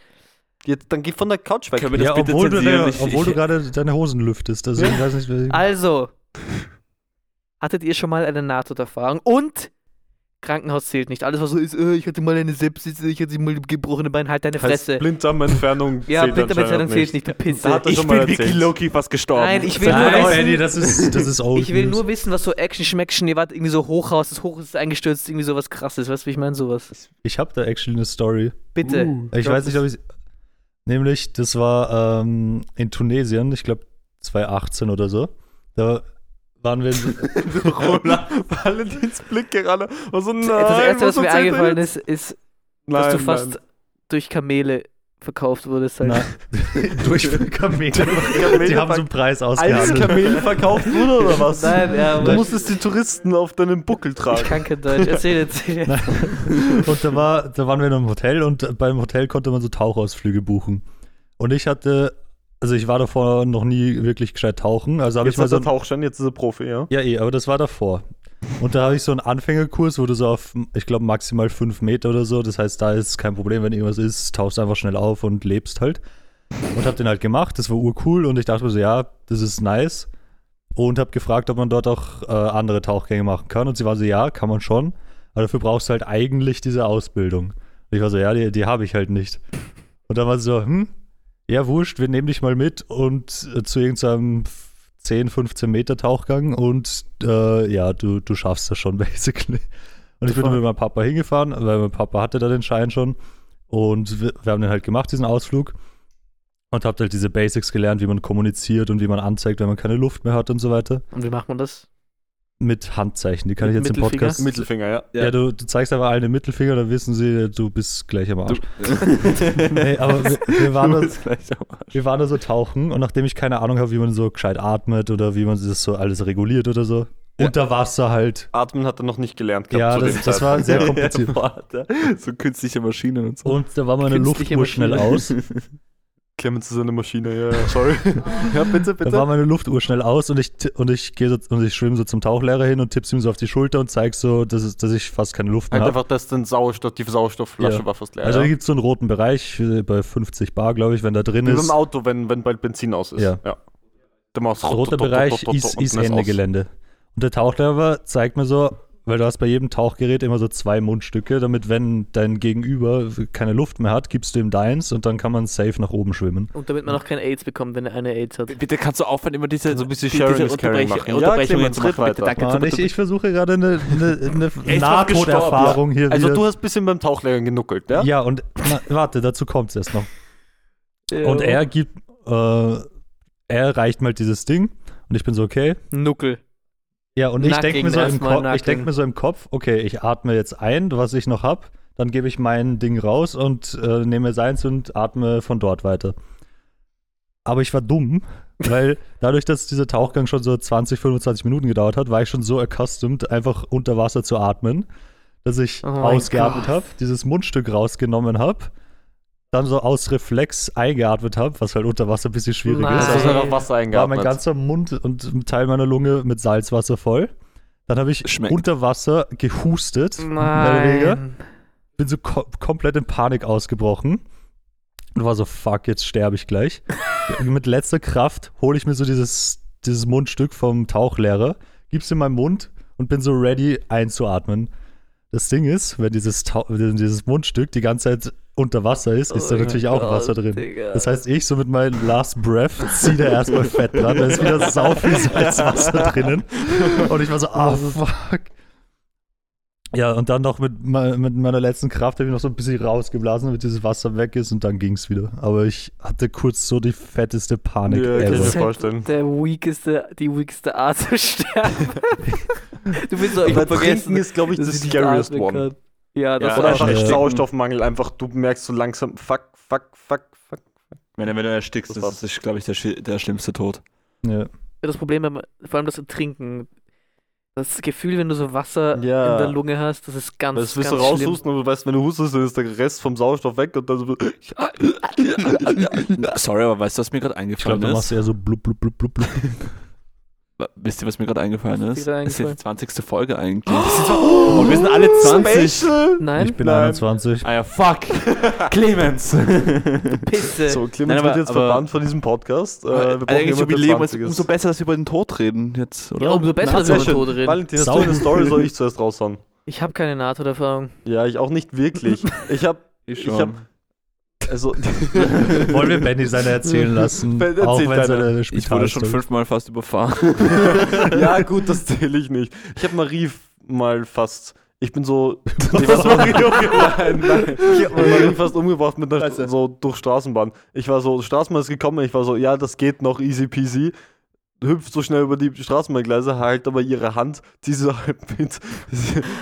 Jetzt, dann geh von der Couch weg. Können wir das ja, bitte obwohl du, zensieren? deine, Ich- obwohl du ich- gerade deine Hosen lüftest. Also, ich weiß nicht, Also, hattet ihr schon mal eine Nahtoderfahrung? Und Krankenhaus zählt nicht. Alles, was so ist, äh, ich hatte mal eine Sepsis, ich hatte mal gebrochene Bein, halt deine heißt Fresse. Blinddarmentfernung Ja, zählt Blinddarmentfernung zählt nicht, du Pisse. Da hat er Ich schon bin mal wirklich erzählt. Loki fast gestorben. Nein, ich will nur Nein, wissen- Eddie, das ist, das ist old Ich will news. nur wissen, was so Action Schmeckchen, ihr wart irgendwie so Hochhaus, das Hoch ist eingestürzt, irgendwie sowas krasses, weißt du, wie ich meine, sowas. Ich habe da actually eine Story. Bitte. Uh, Ich weiß nicht, ob ich. Nämlich, das war ähm, in Tunesien, ich glaube 2018 oder so. Da waren wir. in- Roland, Valentins Blick gerade. war so, nein, das Erste, was mir erzählt er eingefallen jetzt? ist, ist, nein, dass du fast nein. durch Kamele verkauft wurdest. Halt. Na, durch Kamele. Kamele Die haben so einen Preis als ausgehandelt. Kamel verkauft wurde oder was? Nein, ja, Du musstest die Touristen auf deinem Buckel ich tragen. kann kein Deutsch. Erzähl, erzähl. Nein. Und da, war, da waren wir in einem Hotel und beim Hotel konnte man so Tauchausflüge buchen. Und ich hatte, also ich war davor noch nie wirklich gescheit tauchen. Also habe ich Jetzt mal so er Tauchschein, jetzt ist er Profi, ja? Ja, eh, aber das war davor. Und da habe ich so einen Anfängerkurs, wo du so auf, ich glaube, maximal fünf Meter oder so. Das heißt, da ist kein Problem, wenn irgendwas ist, tauchst einfach schnell auf und lebst halt. Und habe den halt gemacht. Das war urcool und ich dachte mir so, ja, das ist nice. Und habe gefragt, ob man dort auch äh, andere Tauchgänge machen kann. Und sie war so, ja, kann man schon. Aber dafür brauchst du halt eigentlich diese Ausbildung. Und ich war so, ja, die, die habe ich halt nicht. Und dann war sie so, hm, ja, wurscht, wir nehmen dich mal mit und äh, zu irgendeinem 10, 15 Meter Tauchgang und äh, ja, du, du schaffst das schon, basically. Und ich bin dann mit meinem Papa hingefahren, weil mein Papa hatte da den Schein schon. Und wir, wir haben den halt gemacht, diesen Ausflug. Und habt halt diese Basics gelernt, wie man kommuniziert und wie man anzeigt, wenn man keine Luft mehr hat und so weiter. Und wie macht man das? Mit Handzeichen, die kann Mit ich jetzt im? Podcast. Mittelfinger, ja. Ja, du, du zeigst einfach allen den Mittelfinger, dann wissen sie, du bist gleich am Arsch. Nee, aber wir, wir waren da, wir waren da so tauchen und nachdem ich keine Ahnung habe, wie man so gescheit atmet oder wie man das so alles reguliert oder so, Ja. unter Wasser halt. Atmen hat er noch nicht gelernt gehabt Ja, das, das war sehr kompliziert. So künstliche Maschinen und so. Und da war meine Luft Maschine. aus. Clemens ist eine Maschine, ja, ja, sorry. ja, bitte, Da war bitte. meine Luft urschnell aus und ich und ich gehe so, und ich schwimme so zum Tauchlehrer hin und tipp's ihm so auf die Schulter und zeig so, dass, es, dass ich fast keine Luft mehr habe. einfach, dass den Sauerstoff, die Sauerstoffflasche Ja. war fast leer. Also da ja. gibt es so einen roten Bereich äh, bei 50 Bar, glaube ich, wenn da drin Wie ist. beim Auto, wenn, wenn bald Benzin aus ist. Ja. Der machst Der rote Bereich ist, ist Ende Gelände. Und der Tauchlehrer zeigt mir so, weil du hast bei jedem Tauchgerät immer so zwei Mundstücke, damit wenn dein Gegenüber keine Luft mehr hat, gibst du ihm deins und dann kann man safe nach oben schwimmen. Und damit man auch kein AIDS bekommt, wenn er eine AIDS hat. Bitte kannst du aufhören, immer diese, So ein bisschen Sharing diese is caring Unterbrech- machen. Ja, Unterbrechungen Clemens, machen. Bitte, weiter. danke. Mann, ich, ich versuche gerade eine, eine, eine Nahtoderfahrung hier Also wieder. du hast ein bisschen beim Tauchlehrer genuckelt, ja? ja, und na, warte, dazu kommt es erst noch. Und Ja. er gibt, äh, er reicht mal dieses Ding und ich bin so, okay. Nuckel. Ja, und ich denke mir, so im ich denk mir so im Kopf, okay, ich atme jetzt ein, was ich noch habe, dann gebe ich mein Ding raus und äh, nehme seins und atme von dort weiter. Aber ich war dumm, weil dadurch, dass dieser Tauchgang schon so 20, 25 Minuten gedauert hat, war ich schon so accustomed, einfach unter Wasser zu atmen, dass ich Oh ausgeatmet habe, dieses Mundstück rausgenommen habe, dann so aus Reflex eingeatmet habe, was halt unter Wasser ein bisschen schwierig Nein. ist. Das ist Also halt auch Wasser war mein eingeatmet. ganzer Mund und ein Teil meiner Lunge mit Salzwasser voll. Dann habe ich Schmeckt. unter Wasser gehustet. Nein. Bin so ko komplett in Panik ausgebrochen. Und war so, fuck, jetzt sterbe ich gleich. mit letzter Kraft hole ich mir so dieses, dieses Mundstück vom Tauchlehrer, gib's in meinen Mund und bin so ready einzuatmen. Das Ding ist, wenn dieses, Tau dieses Mundstück die ganze Zeit unter Wasser ist, ist da Oh natürlich auch Gott, Wasser drin. Digga. Das heißt, ich so mit meinem Last Breath ziehe da erstmal Fett dran, da ist wieder sau viel Salzwasser drinnen. Und ich war so, ah, fuck. Ja, und dann noch mit, mit meiner letzten Kraft habe ich noch so ein bisschen rausgeblasen, damit dieses Wasser weg ist und dann ging es wieder. Aber ich hatte kurz so die fetteste Panik Ja, kann ich mir ever. vorstellen. der weakeste, die weakeste Art zu sterben. du bist so Trinken vergessen, ist, glaube ich, das ich nicht scariest one. kann. Ja, das Ja, auch einfach ersticken. Sauerstoffmangel, einfach du merkst so langsam, fuck, fuck, fuck, fuck. Wenn, wenn du erstickst, Das das, ist, glaube ich, der, der schlimmste Tod. Ja. das Problem, beim, vor allem das Trinken. Das Gefühl, wenn du so Wasser Ja. in der Lunge hast, das ist ganz, Das willst ganz du schlimm. raushusten und du weißt, wenn du hustest, dann ist der Rest vom Sauerstoff weg und dann so. Sorry, aber weißt du, was mir gerade Ich glaube, eingefallen da machst ist? du eher so blub, blub, blub, blub, blub. Wisst ihr, was mir gerade eingefallen ist? Das ist eingefallen? die 20. Folge eigentlich. Und wir sind alle 20. Special! Nein, Ich bin Nein. 21. Ah ja, fuck. Clemens. Pisse. So, Clemens Nein, aber- wird jetzt aber- verbannt von diesem Podcast. Äh, wir brauchen Eigentlich Jubiläum ist 20 umso besser, dass wir über den Tod reden jetzt, oder? Ja, umso besser, Na, dass wir über schön. Tode reden. Valentin, hast du Sau- eine Story, soll ich zuerst raushauen? Ich habe keine NATO-Erfahrung. Ja, ich auch nicht wirklich. Ich habe, Ich ich hab, also, Wollen wir Benny seine erzählen lassen? Ben, auch wenn seine Ich wurde schon fünfmal fast überfahren. ja gut, das zähle ich nicht. Ich habe Marie mal fast, ich bin so, ich war Marie nein, nein, ich Marie fast umgebracht mit einer, Scheiße. so durch Straßenbahn. Ich war so, Straßenbahn ist gekommen, ich war so, ja, das geht noch easy peasy. Hüpft so schnell über die Straßenbahngleise, halt aber ihre Hand, diese halb mit,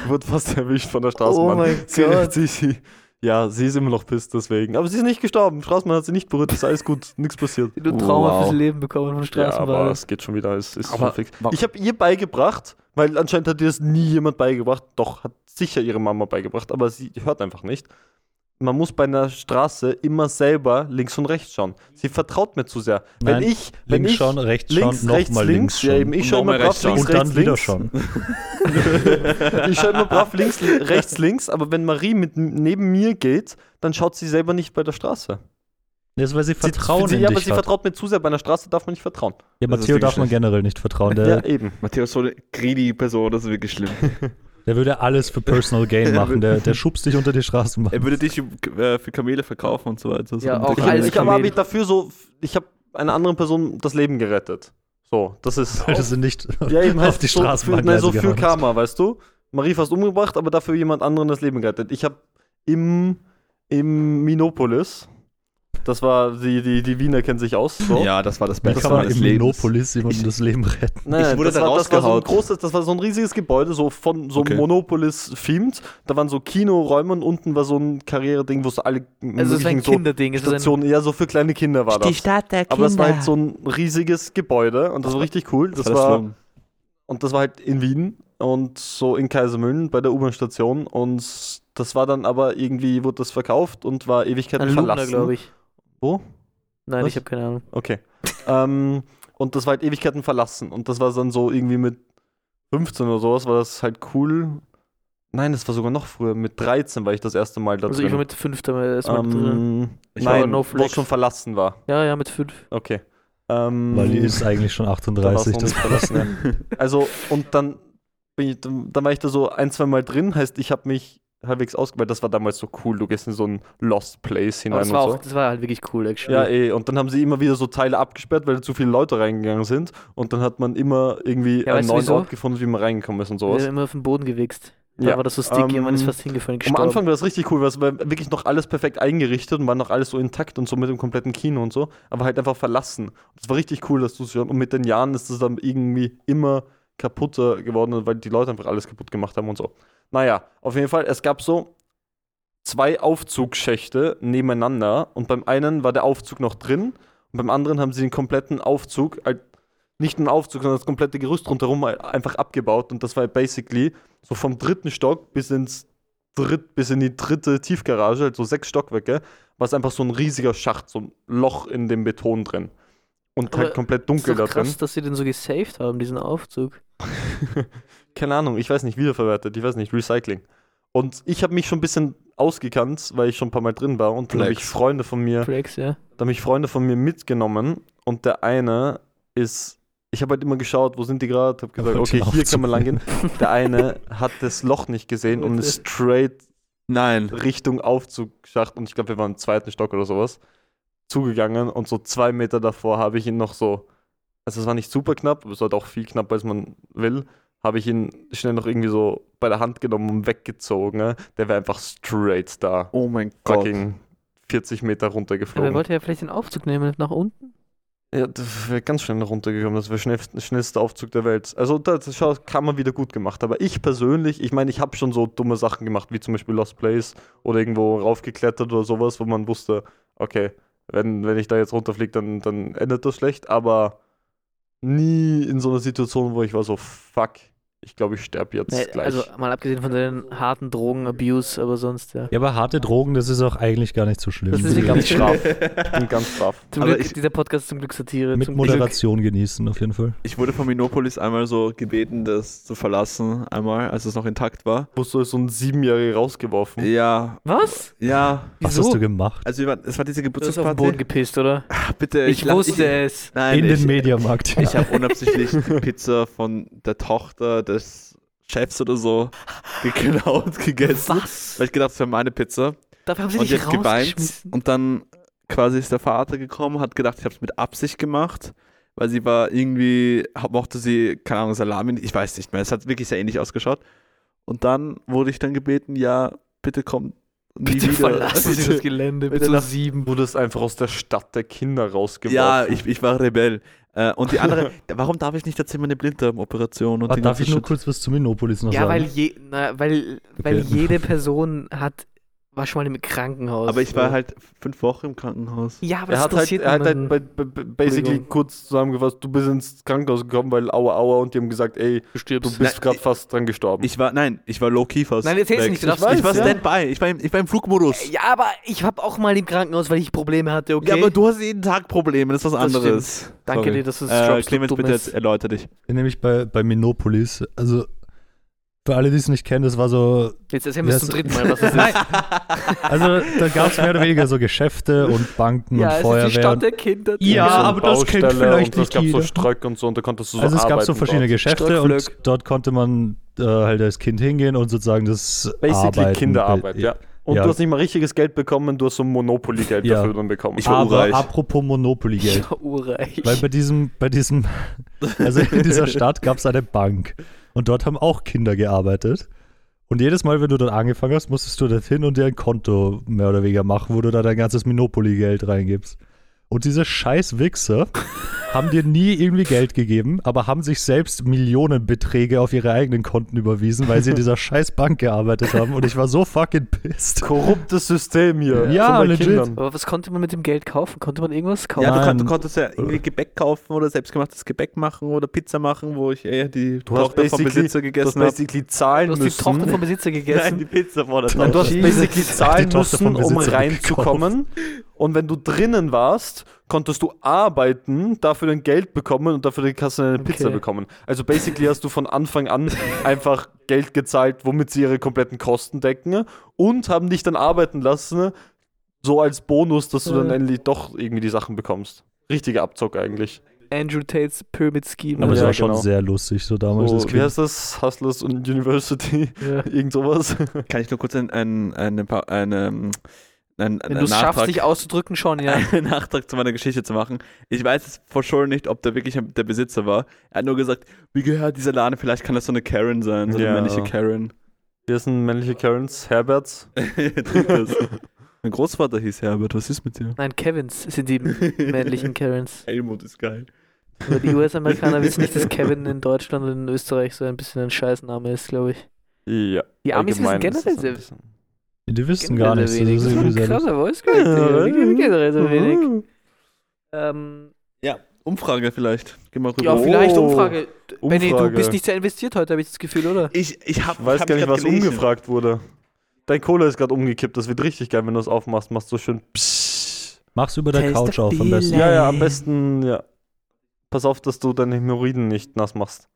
wird fast erwischt von der Straßenbahn. Oh mein sie, Gott. sie, sie, ja, sie ist immer noch pisst deswegen. Aber sie ist nicht gestorben. Straßenbahn hat sie nicht berührt, ist alles gut, nichts passiert. Du Trauma Wow. fürs Leben bekommen von Ja, aber es geht schon wieder, es ist Aber schon fix. Ich habe ihr beigebracht, weil anscheinend hat ihr das nie jemand beigebracht. Doch, hat sicher ihre Mama beigebracht, aber sie hört einfach nicht. Man muss bei einer Straße immer selber links und rechts schauen. Sie vertraut mir zu sehr. Nein, wenn ich, wenn Links ich schauen, rechts links, schauen, rechts, nochmal links, links ja, schauen. eben, ich schaue immer nochmal brav links, und dann rechts, wieder schauen. ich schaue immer brav links, li- rechts, links, aber wenn Marie mit, neben mir geht, dann schaut sie selber nicht bei der Straße. Das ist, weil sie Vertrauen sie, in ja, aber dich sie hat. vertraut mir zu sehr. Bei einer Straße darf man nicht vertrauen. Ja, Das ist Matteo darf man generell nicht vertrauen. Der, ja, eben. Matthias, so eine greedy Person, das ist wirklich schlimm. der würde alles für Personal Gain machen. Der, der schubst dich unter die Straßenbahn. er würde dich äh, für Kamele verkaufen und so weiter. Ja, auch alles Ich habe dafür so, ich habe einer anderen Person das Leben gerettet. So, das ist. Weil sie nicht Ja, eben auf heißt die so, für, Straßenbahn nein, so für hast. Karma, weißt du? Marie fast umgebracht, aber dafür jemand anderen das Leben gerettet. Ich habe im, im Minopolis, das war, die, die, die Wiener kennen sich aus. So. Ja, das war das Beste man meines im Lebens. Minopolis jemandem das Leben retten? Nein, Ich wurde das, da war, das war so ein großes, das war so ein riesiges Gebäude, so von so Okay. Monopolis-themed. Da waren so Kinoräume und unten war so ein Karriereding, wo so alle Also es ist ein so Kinderding. Es ist ein, Stationen, ja, so für kleine Kinder war das. Stadt der Aber das war halt so ein riesiges Gebäude und das war richtig cool. Das Das war, war und das war halt in Wien und so in Kaisermühlen bei der U-Bahn-Station und das war dann aber irgendwie, wurde das verkauft und war Ewigkeiten Lugner, verlassen. glaube ich. Wo? Nein, Was? ich habe keine Ahnung. Okay. ähm, und das war halt Ewigkeiten verlassen und das war dann so irgendwie mit 15 oder sowas, war das halt cool. Nein, das war sogar noch früher. Mit 13 war ich das erste Mal da Also ich war drin. mit fünf da erstmal drin. ähm, Ich war nein, no wo schon verlassen war. Ja, ja, mit fünf. Okay. Ähm, Weil die ist eigentlich schon da war's 38. noch Das verlassen, ja. Also, und dann, bin ich, dann, dann war ich da so ein, zwei Mal drin, heißt, ich habe mich halbwegs ausgewählt. Das war damals so cool. Du gehst in so ein Lost Place hinein das und war, so. auch, das war halt wirklich cool, actually. Ja, eh. Und dann haben sie immer wieder so Teile abgesperrt, weil zu viele Leute reingegangen sind. Und dann hat man immer irgendwie Ja, einen neuen wieso? Ort gefunden, wie man reingekommen ist und Wir sowas. haben immer auf den Boden gewichst. Da Ja, war das so sticky und man ist ähm, fast hingefallen, Am gestorben. Anfang war das richtig cool, weil es war wirklich noch alles perfekt eingerichtet und war noch alles so intakt und so mit dem kompletten Kino und so, aber halt einfach verlassen. Das war richtig cool, dass du es schon. Und mit den Jahren ist es dann irgendwie immer kaputter geworden, weil die Leute einfach alles kaputt gemacht haben und so. Naja, auf jeden Fall, es gab so zwei Aufzugschächte nebeneinander und beim einen war der Aufzug noch drin und beim anderen haben sie den kompletten Aufzug, nicht einen Aufzug, sondern das komplette Gerüst rundherum einfach abgebaut und das war basically so vom dritten Stock bis ins dritt, bis in die dritte Tiefgarage, also sechs Stockwerke, war es einfach so ein riesiger Schacht, so ein Loch in dem Beton drin. Und Aber halt komplett ist dunkel da doch krass, drin. dass sie den so gesaved haben, diesen Aufzug. Keine Ahnung, ich weiß nicht, wiederverwertet, ich weiß nicht, Recycling. Und ich habe mich schon ein bisschen ausgekannt, weil ich schon ein paar Mal drin war und dann habe ich. Freunde von mir, Flex, ja. da habe ich Freunde von mir mitgenommen und der eine ist ich habe halt immer geschaut, wo sind die gerade, habe gesagt, Wollte okay, hier kann man lang gehen. Der eine hat das Loch nicht gesehen und ist straight Nein. Richtung Aufzugsschacht und ich glaube, wir waren im zweiten Stock oder sowas zugegangen und so zwei Meter davor habe ich ihn noch so, also es war nicht super knapp, aber es war halt auch viel knapper, als man will, habe ich ihn schnell noch irgendwie so bei der Hand genommen und weggezogen. ne? Der wäre einfach straight da, Oh mein Gott. fucking 40 Meter Aber er runtergeflogen. wollte ja vielleicht den Aufzug nehmen nach unten. Ja, das wäre ganz schnell runtergekommen. Das wäre schnell, schnellster Aufzug der Welt. Also das schau, kann man wieder gut gemacht. Aber ich persönlich, ich meine, ich habe schon so dumme Sachen gemacht, wie zum Beispiel Lost Place oder irgendwo raufgeklettert oder sowas, wo man wusste, okay, wenn, wenn ich da jetzt runterfliege, dann, dann endet das schlecht. Aber nie in so einer Situation, wo ich war so, fuck, ich glaube, ich sterbe jetzt Nee, gleich. also mal abgesehen von den harten Drogen-Abuse, aber sonst, ja. Ja, aber harte Drogen, das ist auch eigentlich gar nicht so schlimm. Das ich ist ganz brav. Ich bin ganz brav. Zum Aber Glück, ich- dieser Podcast ist zum Glück Satire. Mit Moderation genießen, auf jeden Fall. Ich wurde von Minopolis einmal so gebeten, das zu verlassen, einmal, als es noch intakt war. Du so ein Siebenjähriger rausgeworfen? Ja, Glück. Was? ja. Was Wieso? hast du gemacht? Also es war diese Du hast auf den Geburtstagsparty. Boden gepisst, oder? Ah, bitte, Ich, lach- wusste es. Nein, In ich, den Mediamarkt. Ich habe unabsichtlich Pizza von der Tochter des Chefs oder so geklaut gegessen. Was? Weil ich gedacht, das wäre meine Pizza. Dafür haben sie Und dich geweint. Und dann quasi ist der Vater gekommen, hat gedacht, ich habe es mit Absicht gemacht, weil sie war irgendwie, mochte sie, keine Ahnung, Salami, ich weiß nicht mehr. Es hat wirklich sehr ähnlich ausgeschaut. Und dann wurde ich dann gebeten, ja, bitte komm nie Bitte wieder. verlassen Sie das Gelände. bitte Bitte lass- sieben. Du wurdest einfach aus der Stadt der Kinder rausgeworfen. Ja, ich, ich war Rebell. Äh, und die andere, warum darf ich nicht erzählen, meine Blinddarmoperation und Ah, darf ich nur kurz was zu Minopolis noch Ja, weil, sagen? je, na, weil, weil Okay. jede Person hat, war schon mal im Krankenhaus. Aber ich war halt fünf Wochen im Krankenhaus. Ja, aber Er das hat halt, er hat halt bei, bei, basically kurz zusammengefasst, du bist ins Krankenhaus gekommen, weil aua aua und die haben gesagt, ey, du du bist gerade ich- fast dran gestorben. Ich war, nein, ich war low-key fast. Nein, erzähl's weg. nicht, du Ich, darfst weiß, nicht. ich war Ja. Standby, ich war, im, ich war im Flugmodus. Ja, aber ich habe auch mal im Krankenhaus, weil ich Probleme hatte, okay? Ja, aber du hast jeden Tag Probleme, das ist was Das anderes. Danke Sorry. dir, dass du es äh, Clemens, bitte erläuter dich. Nämlich bei, bei Minopolis. Also, für alle, die es nicht kennen, das war so. Jetzt erzählen wir es zum so- dritten Mal, was es ist. Also, da gab es mehr oder weniger so Geschäfte und Banken ja, und es ist die Feuerwehr. Stadt und- der Kinder. Ja, So aber das kennt vielleicht und nicht Es gab so jeder. Ströck und so und da konntest du so Also, es gab so verschiedene dort. Geschäfte und dort konnte man äh, halt als Kind hingehen und sozusagen das Basically Arbeiten. Kinderarbeit, ja. Und Ja. du hast nicht mal richtiges Geld bekommen, du hast so Monopoly-Geld Ja. dafür dann bekommen. Ich war Aber urreich. apropos Monopoly-Geld. Ja, urreich. Weil bei diesem, bei diesem, also in dieser Stadt gab es eine Bank und dort haben auch Kinder gearbeitet. Und jedes Mal, wenn du dort angefangen hast, musstest du dorthin und dir ein Konto mehr oder weniger machen, wo du da dein ganzes Monopoly-Geld reingibst. Und diese scheiß Wichser haben dir nie irgendwie Geld gegeben, aber haben sich selbst Millionenbeträge auf ihre eigenen Konten überwiesen, weil sie in dieser scheiß Bank gearbeitet haben. Und ich war so fucking pissed. Korruptes System hier. Ja, legit. Kindern. aber was konnte man mit dem Geld kaufen? Konnte man irgendwas kaufen? Ja, du, Nein. kon du konntest ja irgendwie Gebäck kaufen oder selbstgemachtes Gebäck machen oder Pizza machen, wo ich eher die Du hast Tochter vom Besitzer Du hast gegessen habe. basically zahlen Du hast die müssen. Tochter vom Besitzer Nein, gegessen. die Pizza vor der Nein, du hast Tochter. basically zahlen Die Tochter vom müssen, um Besitzer reinzukommen. Und wenn du drinnen warst, konntest du arbeiten, dafür dein Geld bekommen und dafür kannst du eine Pizza Okay. bekommen. Also basically hast du von Anfang an einfach Geld gezahlt, womit sie ihre kompletten Kosten decken und haben dich dann arbeiten lassen, so als Bonus, dass du dann endlich doch irgendwie die Sachen bekommst. Richtiger Abzock eigentlich. Andrew Tates Pyramid Scheme. Aber es Ja, war schon genau. sehr lustig, so damals. So, wie heißt das? Hustlers und University? Ja. Irgend sowas. Kann ich nur kurz ein, ein, eine, Pa- eine, ähm, ein, Wenn du es schaffst, dich auszudrücken, schon, ja. einen Nachtrag zu meiner Geschichte zu machen. Ich weiß es for sure nicht, ob der wirklich der Besitzer war. Er hat nur gesagt, wie gehört dieser Laden? Vielleicht kann das so eine Karen sein, so eine Ja. männliche Karen. Hier sind männliche Karens, Herberts. Mein Großvater hieß Herbert, was ist mit dir? Nein, Kevins sind die männlichen Karens. Helmut ist geil. Aber die US-Amerikaner wissen nicht, dass Kevin in Deutschland und in Österreich so ein bisschen ein Scheißname ist, glaube ich. Ja. Die Amis wissen generell bisschen- Die wissen gar nichts. sehr Das ist ein sehr lustig. krasser Voice Digga. Die generell so wenig. Ähm, Ja, Umfrage vielleicht. Geh mal rüber. ja, vielleicht Oh, Umfrage. Benny, du Umfrage. bist nicht sehr investiert heute, habe ich das Gefühl, oder? Ich, ich hab, Ich weiß hab gar nicht, was gelesen. umgefragt wurde. Dein Cola ist gerade umgekippt. Das wird richtig geil, wenn du es aufmachst. Machst so schön. Psst. Mach's über der Taste Couch auf am besten. Ja, ja, am besten, ja. Pass auf, dass du deine Hämorrhoiden nicht nass machst.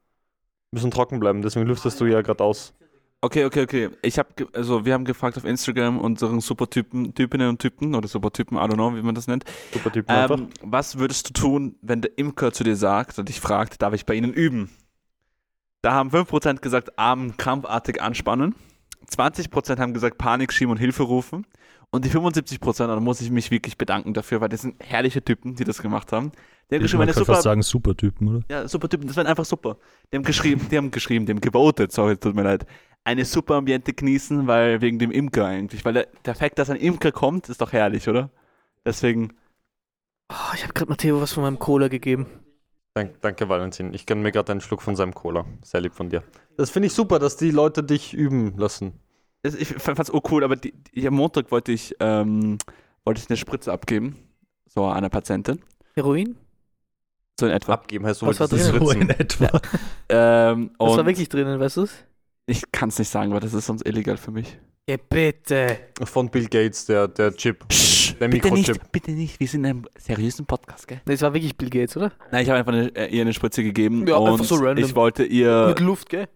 Müssen trocken bleiben, deswegen lüftest du ja gerade aus. Okay, okay, okay. Ich habe, also wir haben gefragt auf Instagram unseren Supertypen, Typinnen und Typen oder Supertypen, I don't know, wie man das nennt. Super Typ einfach. Ähm, was würdest du tun, wenn der Imker zu dir sagt und dich fragt, darf ich bei Ihnen üben? Da haben 5% gesagt, Arm krampfartig anspannen. 20% haben gesagt, Panik schieben und Hilfe rufen. Und die 75%, da muss ich mich wirklich bedanken dafür, weil das sind herrliche Typen, die das gemacht haben. Die haben Ich geschrieben, man eine kann super, fast sagen Supertypen, oder? ja, super Typen, das waren einfach super. Die haben geschrieben, die haben geschrieben, die haben gewotet, sorry, tut mir leid, eine super Ambiente genießen, weil wegen dem Imker eigentlich. Weil der, der Fakt, dass ein Imker kommt, ist doch herrlich, oder? Deswegen, Oh, ich habe gerade Matteo was von meinem Cola gegeben. Dank, danke, Valentin. Ich gönne mir gerade einen Schluck von seinem Cola. Sehr lieb von dir. Das finde ich super, dass die Leute dich üben lassen. das, ich fand's auch cool, aber die, die, am Montag wollte ich, ähm, wollte ich eine Spritze abgeben, so einer Patientin, Heroin? so in etwa. Abgeben heißt so, Was war drin? So in etwa. Ähm, Das war wirklich drinnen, weißt du's? Ich kann es nicht sagen, weil das ist sonst illegal für mich. Ja, bitte. Von Bill Gates, der, der Chip. Psst, Der bitte Mikrochip. nicht, bitte nicht, wir sind in einem seriösen Podcast, gell? Nee, es war wirklich Bill Gates, oder? Nein, ich habe einfach eine, äh, ihr eine Spritze gegeben Ja, und einfach so random. ich wollte ihr Mit Luft, gell?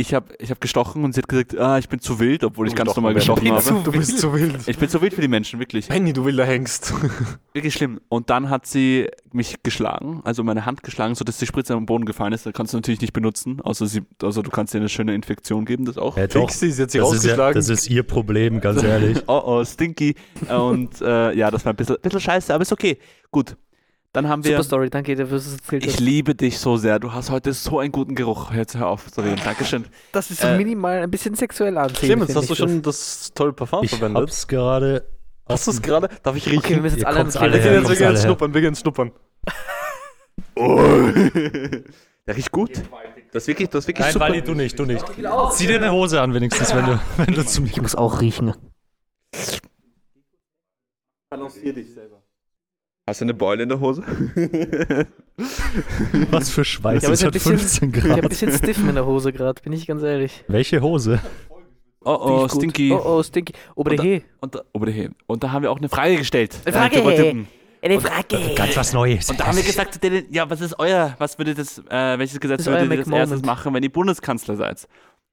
Ich habe ich hab gestochen und sie hat gesagt, ah, ich bin zu wild, obwohl ich Du ganz normal Benny. gestochen bin habe. zu Du bist zu wild. Ich bin zu wild für die Menschen, wirklich. Penny, du wilder Hengst. Wirklich schlimm. Und dann hat sie mich geschlagen, also meine Hand geschlagen, sodass die Spritze am Boden gefallen ist. Da kannst du natürlich nicht benutzen, außer sie, also du kannst dir eine schöne Infektion geben, das auch. Ja, doch. Fix sie, sie hat sich Das ist, ja, ausgeschlagen. das ist ihr Problem, ganz ehrlich. Oh oh, stinky. Und äh, ja, das war ein bisschen, bisschen scheiße, aber ist okay. Gut. Dann haben wir. Super Story, danke dir, dass du es erzählt Ich liebe dich so sehr. Du hast heute so einen guten Geruch. Jetzt hör auf zu reden. Dankeschön. Das ist so Äh, minimal ein bisschen sexuell ansehen. Clemens, hast du ich schon das tolle Parfum Ich verwendet? hab's gerade. Hast du es gerade? Darf ich das. Okay, wir riechen? müssen jetzt Ihr alle alle wir her, gehen jetzt, wir gehen jetzt schnuppern, wir gehen schnuppern. Der riecht gut. Das ist wirklich, das ist wirklich Nein, super. Wally, du nicht, du nicht. Zieh dir eine Hose an, wenigstens, wenn du, wenn du zu mir Ich muss auch riechen. Balancier dich selber. Hast du eine Beule in der Hose? Was für Schweiß, Ja, es hat bisschen- 15 Ich habe ein Grad. bisschen Stiff in der Hose gerade, bin ich ganz ehrlich. Welche Hose? Oh oh. Stinky. Oh oh, Stinky. Obere Und da- He. Und, da, und da haben wir auch eine Frage gestellt. Eine Frage. Äh. Eine Frage. Ganz was Neues. Und da haben wir gesagt, ja, was ist euer, was würde das, äh, welches Gesetz würdet ihr das erstes machen, wenn ihr Bundeskanzler seid?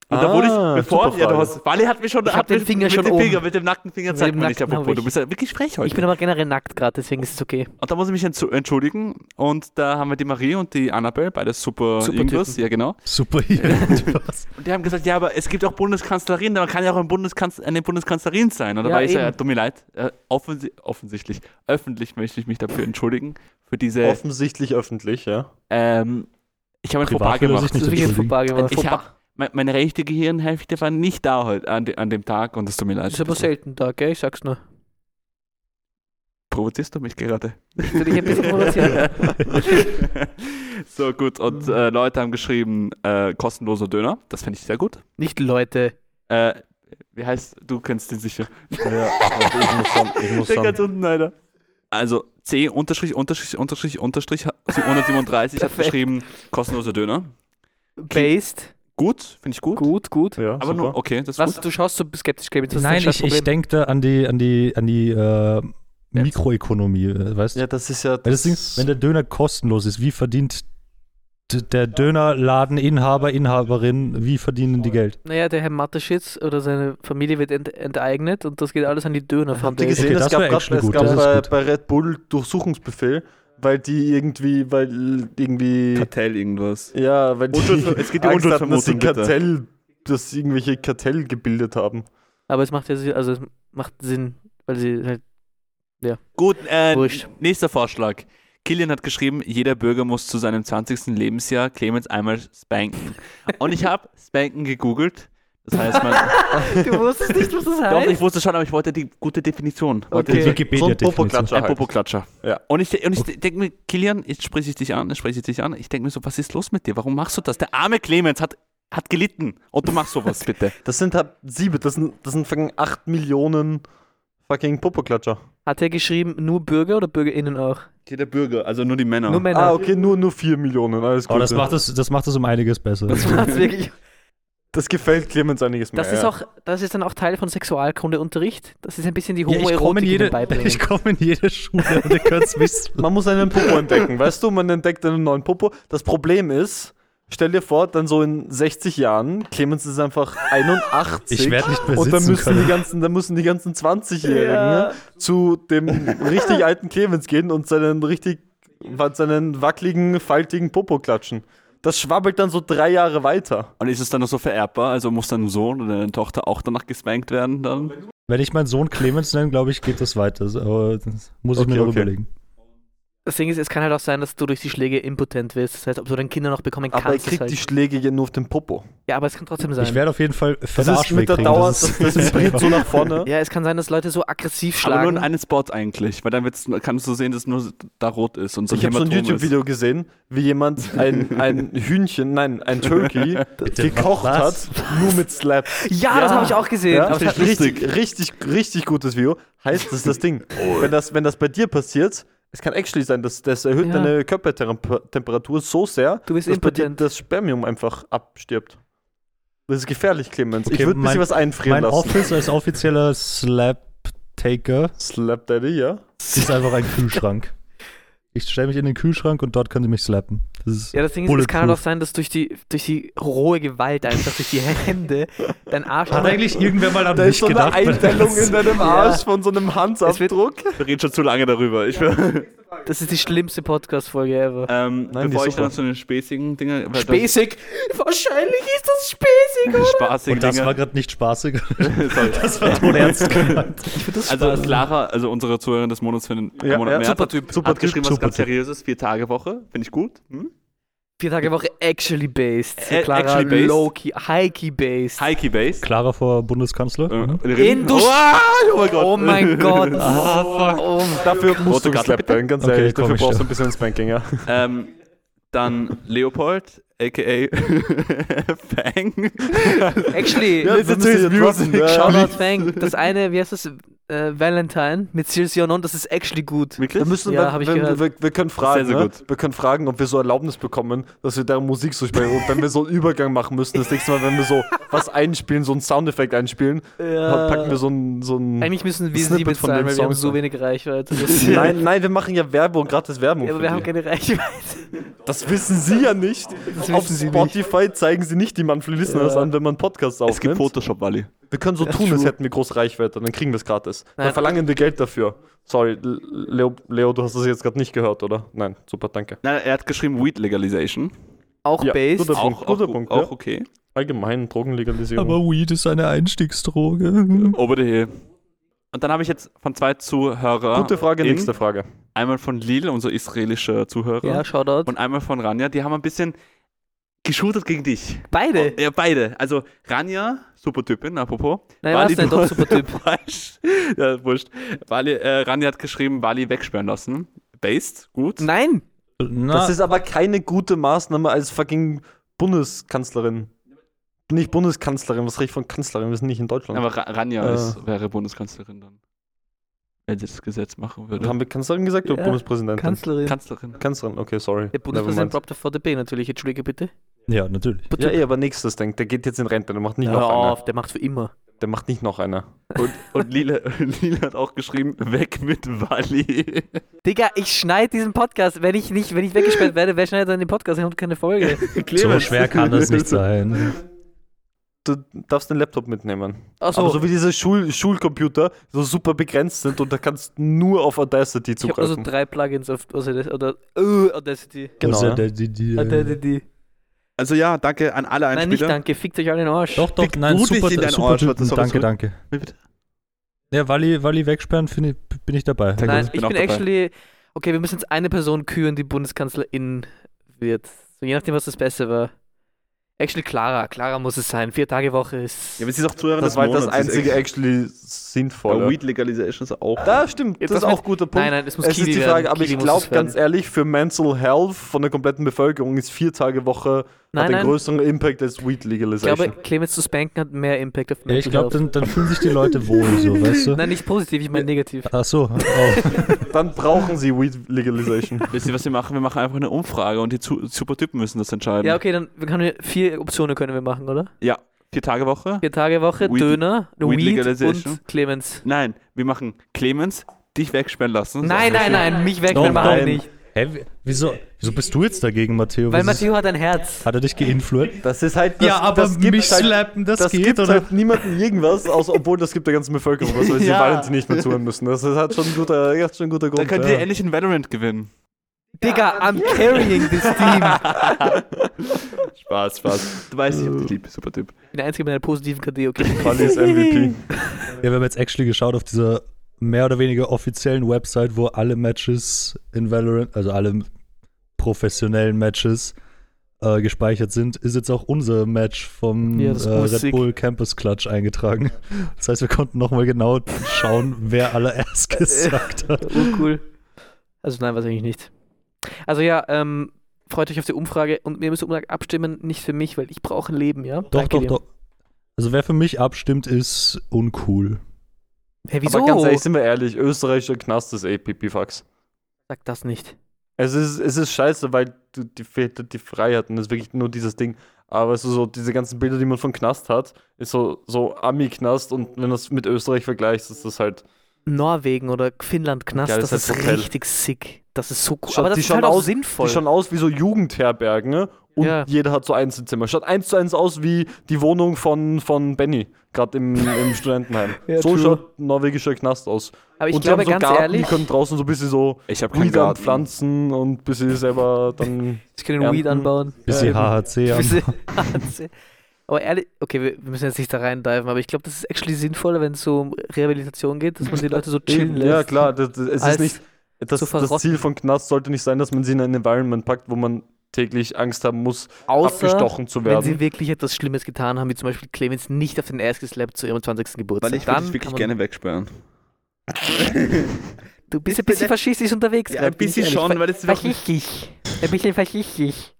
Und Ah, da wurde ich, bevor, super ja, du hast, Wally hat mich schon, Ich hat den mit- Finger mit schon dem oben. Finger, mit dem nackten Finger Mit zeigt dem man nicht, apropos, du ich. bist ja wirklich frech heute. Ich bin aber generell nackt gerade, deswegen ist es okay. und da muss ich mich entschuldigen und da haben wir die Marie und die Annabelle, beide super, Super irgendwas, Typen. ja genau. Super. Und die haben gesagt, ja, aber es gibt auch Bundeskanzlerin, man kann ja auch ein Bundeskanz eine Bundeskanzlerin sein. Und da Ja, war ich so, ja, eben. tut mir leid, äh, offensi offensichtlich, öffentlich möchte ich mich dafür entschuldigen, für diese, Offensichtlich öffentlich, ja. ähm, ich habe ein Fauxpas gemacht. Ich Fauxpas. Meine rechte Gehirnhälfte war nicht da heute an, de, an dem Tag und es tut mir leid. Das ist aber selten da, gell? Ich sag's nur. Provozierst du mich gerade? Ich will dich ein bisschen provozieren. so gut, und äh, Leute haben geschrieben, äh, kostenloser Döner, das finde ich sehr gut. Nicht Leute. Äh, wie heißt, du kennst den sicher. ja also ich muss dann, ich muss ganz unten, Alter. Also C unterstrich unterstrich unterstrich unterstrich 137 hat geschrieben kostenloser Döner. Based. Gut, finde ich gut. Gut, gut. Ja, Aber super. nur okay, das ist Was, gut. du schaust so skeptisch, ist Nein, ich, ich denke da an die, an die, an die äh, Mikroökonomie, äh, weißt du? Ja, das ist ja. Das Ding, wenn der Döner kostenlos ist, wie verdient der Dönerladeninhaber, Inhaberin, wie verdienen die Geld? Naja, der Herr Mateschitz oder seine Familie wird ent enteignet und das geht alles an die Döner Habt ihr gesehen, Okay, es das gab, grad, es gut, gab das ist bei, gut. bei Red Bull Durchsuchungsbefehl, weil die irgendwie, weil irgendwie. Kartell irgendwas. Ja, weil die Unschuld- es geht die Angst hatten, dass sie Unschuldsvermutung, bitte. Kartell, dass sie irgendwelche Kartell gebildet haben. Aber es macht ja Sinn, also es macht Sinn, weil sie halt. Gut, äh, Wurscht. nächster Vorschlag. Kilian hat geschrieben, jeder Bürger muss zu seinem 20. Lebensjahr Clemens einmal spanken. Und ich habe spanken gegoogelt. Das heißt, man. du wusstest nicht, was das Doch, ich wusste schon, aber ich wollte die gute Definition. Wollte Okay. die- So ein Wikipedia-Definition. Popoklatscher Ein halt. Popoklatscher. Ja. Und ich, und ich denke mir, Kilian, jetzt spreche ich dich an, jetzt spreche ich dich an. Ich denke mir so, was ist los mit dir? Warum machst du das? Der arme Clemens hat, hat gelitten. Und du machst sowas, bitte. Das sind halt sieben, das sind, das sind fucking 8 Millionen fucking Popoklatscher. Hat er geschrieben, nur Bürger oder BürgerInnen auch? Jeder Bürger, also nur die Männer. Nur Männer. Ah, okay, nur, nur 4 Millionen, alles gut. Aber das macht es, das macht es um einiges besser. Das macht's wirklich. das gefällt Clemens einiges mehr. Das ist ja. auch, das ist dann auch Teil von Sexualkundeunterricht. Das ist ein bisschen die Ja, ich komme Homoerotik ihnen jede, beibringen. ich komm in jede Schule und ihr könnt es wissen. Man muss einen Popo entdecken, weißt du? Man entdeckt einen neuen Popo. Das Problem ist, stell dir vor, dann so in 60 Jahren, Clemens ist einfach 81. Ich werde nicht mehr und dann müssen, die ganzen, dann müssen die ganzen 20-Jährigen Ja. zu dem richtig alten Clemens gehen und seinen richtig, seinen wackeligen, faltigen Popo klatschen. Das schwabbelt dann so drei Jahre weiter. Und ist es dann noch so vererbbar? Also muss dein Sohn oder deine Tochter auch danach gespankt werden dann? Wenn ich meinen Sohn Clemens nenne, glaube ich, geht das weiter. Aber das muss ich Okay, mir noch okay. überlegen. Das Ding ist, es kann halt auch sein, dass du durch die Schläge impotent wirst. Das heißt, ob du deine Kinder noch bekommen Aber kannst. ist kriegt halt, die Schläge ja nur auf den Popo. ja, aber es kann trotzdem sein. Ich werde auf jeden Fall Das ist Arschweg mit der kriegen. Dauer, das das, ist- das vibriert so nach vorne. ja, es kann sein, dass Leute so aggressiv Aber nur schlagen. in einem Spot eigentlich, weil dann wird's, kannst du sehen, dass nur da rot ist und so Ich habe so ein ist. YouTube-Video gesehen, wie jemand ein, ein Hühnchen, nein, ein Turkey Bitte, gekocht was? hat, nur mit Slap. ja, das habe ich auch gesehen. Ja, Aber es hat- richtig, richtig, richtig gutes Video. Heißt, das ist das Ding. Wenn das, wenn das bei dir passiert, es kann actually sein, dass das erhöht Ja. deine Körpertemperatur so sehr, Du bist dass bei dir impotent. das Spermium einfach abstirbt. Das ist gefährlich, Clemens. ich Okay, würde ein bisschen mein- was einfrieren Mein lassen. Office als offizieller Slap-Taker Slap Daddy, ja. ist einfach ein Kühlschrank. Ich stelle mich in den Kühlschrank und dort können sie mich slappen. Das ist Ja, das Ding ist, es kann halt auch bulletproof. sein, dass durch die, durch die rohe Gewalt einfach, durch die Hände, dein Arsch. Hat eigentlich irgendwer mal an Da mich ist so eine gedacht? Einstellung in deinem Ja. Arsch von so einem Handsabdruck. Wir reden schon zu lange darüber. Ich will, Das ist die schlimmste Podcast-Folge ever. ähm, Nein, bevor ich dann zu den späßigen Dingen. Späßig! Wahrscheinlich ist das späßig, oder? Spaßigen Und das Dinge. war gerade nicht spaßig. Das war todernst gemeint. Ich finde das Also spaßig. Clara, also unsere Zuhörerin des Monats für den Ja, Monat ja. März, Super hat, Typ, super hat Typ, geschrieben, was super ganz Typ. seriöses, vier Tage Woche, finde ich gut. Hm? Vier Tage Woche actually based. Äh, Clara actually based? low-key, high-key based. High-Key Base. Clara vor Bundeskanzler. Äh, Mhm. In du- oh, mein Gott. Oh mein Gott. Ah, fuck. Oh, Dafür musst Rote du geslappt werden, ganz Okay, ehrlich. Dafür brauchst du ein bisschen Spanking, ja. Ähm, dann Leopold, a.k.a. Fang. actually, Ja, das ist jetzt Music. Ja. Shoutout Fang. Das eine, wie heißt das? Äh, Valentine mit Silsi und das ist actually gut. Wirklich? Wir, müssen, Ja, wir, wir, gehört. wir, wir können fragen, Sehr, sehr ne? gut. wir können fragen, ob wir so Erlaubnis bekommen, dass wir deren Musik so spielen. Und wenn wir so einen Übergang machen müssen, das nächste Mal, wenn wir so was einspielen, so einen Soundeffekt einspielen, Ja. packen wir so einen. So einen Eigentlich müssen wir Snippet sie von bezahlen, weil wir haben so wenig Reichweite. Nein, nein, wir machen ja Werbung, gratis Werbung. Ja, aber wir haben die. keine Reichweite. das wissen Sie ja nicht. Das Auf Sie nicht. Spotify zeigen Sie nicht die Monthly Listeners Ja. an, wenn man Podcasts Es gibt aufnimmt. Photoshop, Wally. Wir können so Ja, tun, als hätten wir große Reichweite, dann kriegen wir es gratis. Dann Nein. verlangen wir Geld dafür. Sorry, Leo, Leo, du hast das jetzt gerade nicht gehört, oder? Nein, super, danke. Nein, er hat geschrieben Weed Legalization. Auch Ja, based. guter Punkt, Auch, auch, guter gu- Punkt, auch ja. okay. Allgemein Drogenlegalisierung. Aber Weed ist eine Einstiegsdroge. Over the hill. Und dann habe ich jetzt von zwei Zuhörern. Gute Frage, in- nächste Frage. Einmal von Lil, unser israelischer Zuhörer. Ja, Shoutout. Und einmal von Ranja. Die haben ein bisschen geshootet gegen dich. Beide. Ja, beide. Also Ranja, super Typin, apropos. Nein, Wally, was denn? du- Doch, super Typ. Ja, wurscht. Wally, äh, Ranja hat geschrieben, Wally wegsperren lassen. Based, gut. Nein. Na, Das ist aber keine gute Maßnahme als fucking Bundeskanzlerin. Nicht Bundeskanzlerin, was rede ich von Kanzlerin? Wir sind nicht in Deutschland. Aber Ra Ranja Äh. ist, wäre Bundeskanzlerin dann. Wenn sie das Gesetz machen würde. Haben wir Kanzlerin gesagt oder Ja, Bundespräsidentin? Kanzlerin. Kanzlerin. Kanzlerin, okay, sorry. Der Bundespräsident braucht der VDB natürlich. Entschuldige bitte. Ja, natürlich. Ja, eh, aber nächstes denkt, der geht jetzt in Rente, der macht nicht Hör noch auf, eine. der macht für immer. Der macht nicht noch eine. Und, und Lila, Lila hat auch geschrieben, weg mit Wally. Digga, ich schneide diesen Podcast. Wenn ich nicht, wenn ich weggesperrt werde, wer schneidet dann den Podcast? Ich habe keine Folge. So schwer kann das nicht sein. Du darfst den Laptop mitnehmen. Achso, Aber so wie diese Schul Schulcomputer so super begrenzt sind und da kannst nur auf Audacity ich habe zugreifen. also drei Plugins auf Audacity. Oder, uh, Audacity. Genau, ja. die, die, Audacity. Also ja, danke an alle Nein, nicht Einspieler. danke. Fickt euch alle in den Arsch. Doch, doch, Fick nein, super, in deinen super Arsch, Typen. Danke, danke. Wie bitte? Ja, Wally, Wally wegsperren, finde ich, bin ich dabei. Sehr Nein, gut, ich bin bin auch dabei. actually. Okay, wir müssen jetzt eine Person küren, die Bundeskanzlerin wird. So, je nachdem, was das Beste war. Actually, Clara. Clara muss es sein. Vier Tage Woche ist. Ja, aber sie ist auch Zuhörer das war halt das einzige actually Ja, sinnvolle. Weed Legalization ist auch. Da stimmt, Jetzt das ist das auch mit- guter Punkt. Nein, nein, es muss es Kiwi ist die werden. Frage, aber Kiwi ich glaube werden. ganz ehrlich, für Mental Health von der kompletten Bevölkerung ist vier Tage Woche Nein, hat einen nein. größeren Impact als Weed Ich Legalization. glaube, Clemens zu spanken hat mehr Impact auf Ja, ich Mental glaube, Health. dann, dann fühlen sich die Leute wohl so, weißt du? Nein, nicht positiv, ich meine negativ. Ach so, oh. Dann brauchen sie Weed Legalization. Wisst ihr, was wir machen? Wir machen einfach eine Umfrage und die Supertypen müssen das entscheiden. Ja, okay, dann wir können Optionen können wir machen, oder? Ja, vier Tage Woche. Vier Tage Woche, Weed- Döner, Weed Weed, und Clemens. Nein, wir machen Clemens, dich wegsperren lassen. Nein, nein, nein, mich weg, Doch, wir machen nein. nicht. Hä, wie- wieso, wieso bist du jetzt dagegen, Matteo? Weil Matteo hat ein Herz. Hat er dich geinfluenced? Das ist halt. Das, ja, aber das gibt mich halt, slappen, das, das geht, gibt oder? halt niemandem irgendwas, außer, obwohl das gibt der ganzen Bevölkerung was, weil sie Ja. Valentin nicht mehr zuhören müssen. Das ist halt schon ein guter, schon ein guter Dann Grund. könnt ja. ihr endlich in Valorant gewinnen. Digga, I'm carrying this team. Spaß, Spaß. Du weißt, ich hab dich lieb, super Typ. Ich bin der Einzige mit einer positiven KD, okay. Quali ist MVP. Ja, wir haben jetzt actually geschaut auf dieser mehr oder weniger offiziellen Website, wo alle Matches in Valorant, also alle professionellen Matches äh, gespeichert sind, ist jetzt auch unser Match vom Ja, äh, Red. Bull Campus Clutch eingetragen. Das heißt, wir konnten nochmal genau schauen, wer allererst gesagt hat. Oh, cool. Also nein, weiß ich nicht. Also ja, ähm, freut euch auf die Umfrage und wir müssen Umfrage abstimmen, nicht für mich, weil ich brauche ein Leben, ja? Doch, Danke doch, dir. doch. Also wer für mich abstimmt, ist uncool. Hey, wieso? Aber ganz ehrlich, sind wir ehrlich, österreichischer Knast ist eh Pipifax. Sag das nicht. Es ist, es ist scheiße, weil du, die fehlt die Freiheit und das ist wirklich nur dieses Ding. Aber es ist so, diese ganzen Bilder, die man von Knast hat, ist so, so Ami-Knast und wenn du das mit Österreich vergleichst, ist das halt. Norwegen oder Finnland Knast, Ja, das, das ist ist halt Hotel. richtig sick. Das ist so cool. Schaut- Aber das ist halt auch aus- sinnvoll. Die schauen aus wie so Jugendherbergen ne? und Ja. jeder hat so Einzelzimmer. Schaut eins zu eins aus wie die Wohnung von, von Benny, gerade im, im Studentenheim. Ja, so true. schaut ein norwegischer Knast aus. Aber ich und glaube die haben so ganz Garten, ehrlich, die können draußen so ein bisschen so Ich Weed Garten. pflanzen und ein bisschen selber dann. ich kann den Ernten. Weed anbauen. Bisschen Ja, HHC an. Bisschen- aber ehrlich, okay, wir müssen jetzt nicht da reindiven, aber ich glaube, das ist actually sinnvoller, wenn es so um Rehabilitation geht, dass man die Leute so chillen lässt. Ja, klar, das, das, es ist nicht. Das, zu das. Ziel von Knast sollte nicht sein, dass man sie in ein Environment packt, wo man täglich Angst haben muss, Außer, abgestochen zu wenn sie werden. wirklich etwas Schlimmes getan haben, wie zum Beispiel Clemens nicht auf den Ass geslappt zu ihrem 20. Geburtstag. Weil ich würde wirklich gerne wegsperren. Du bist Ich ein bisschen faschistisch unterwegs. Ja, ein bisschen schon, weil das ist wirklich- Faschistisch. Ein bisschen faschistisch.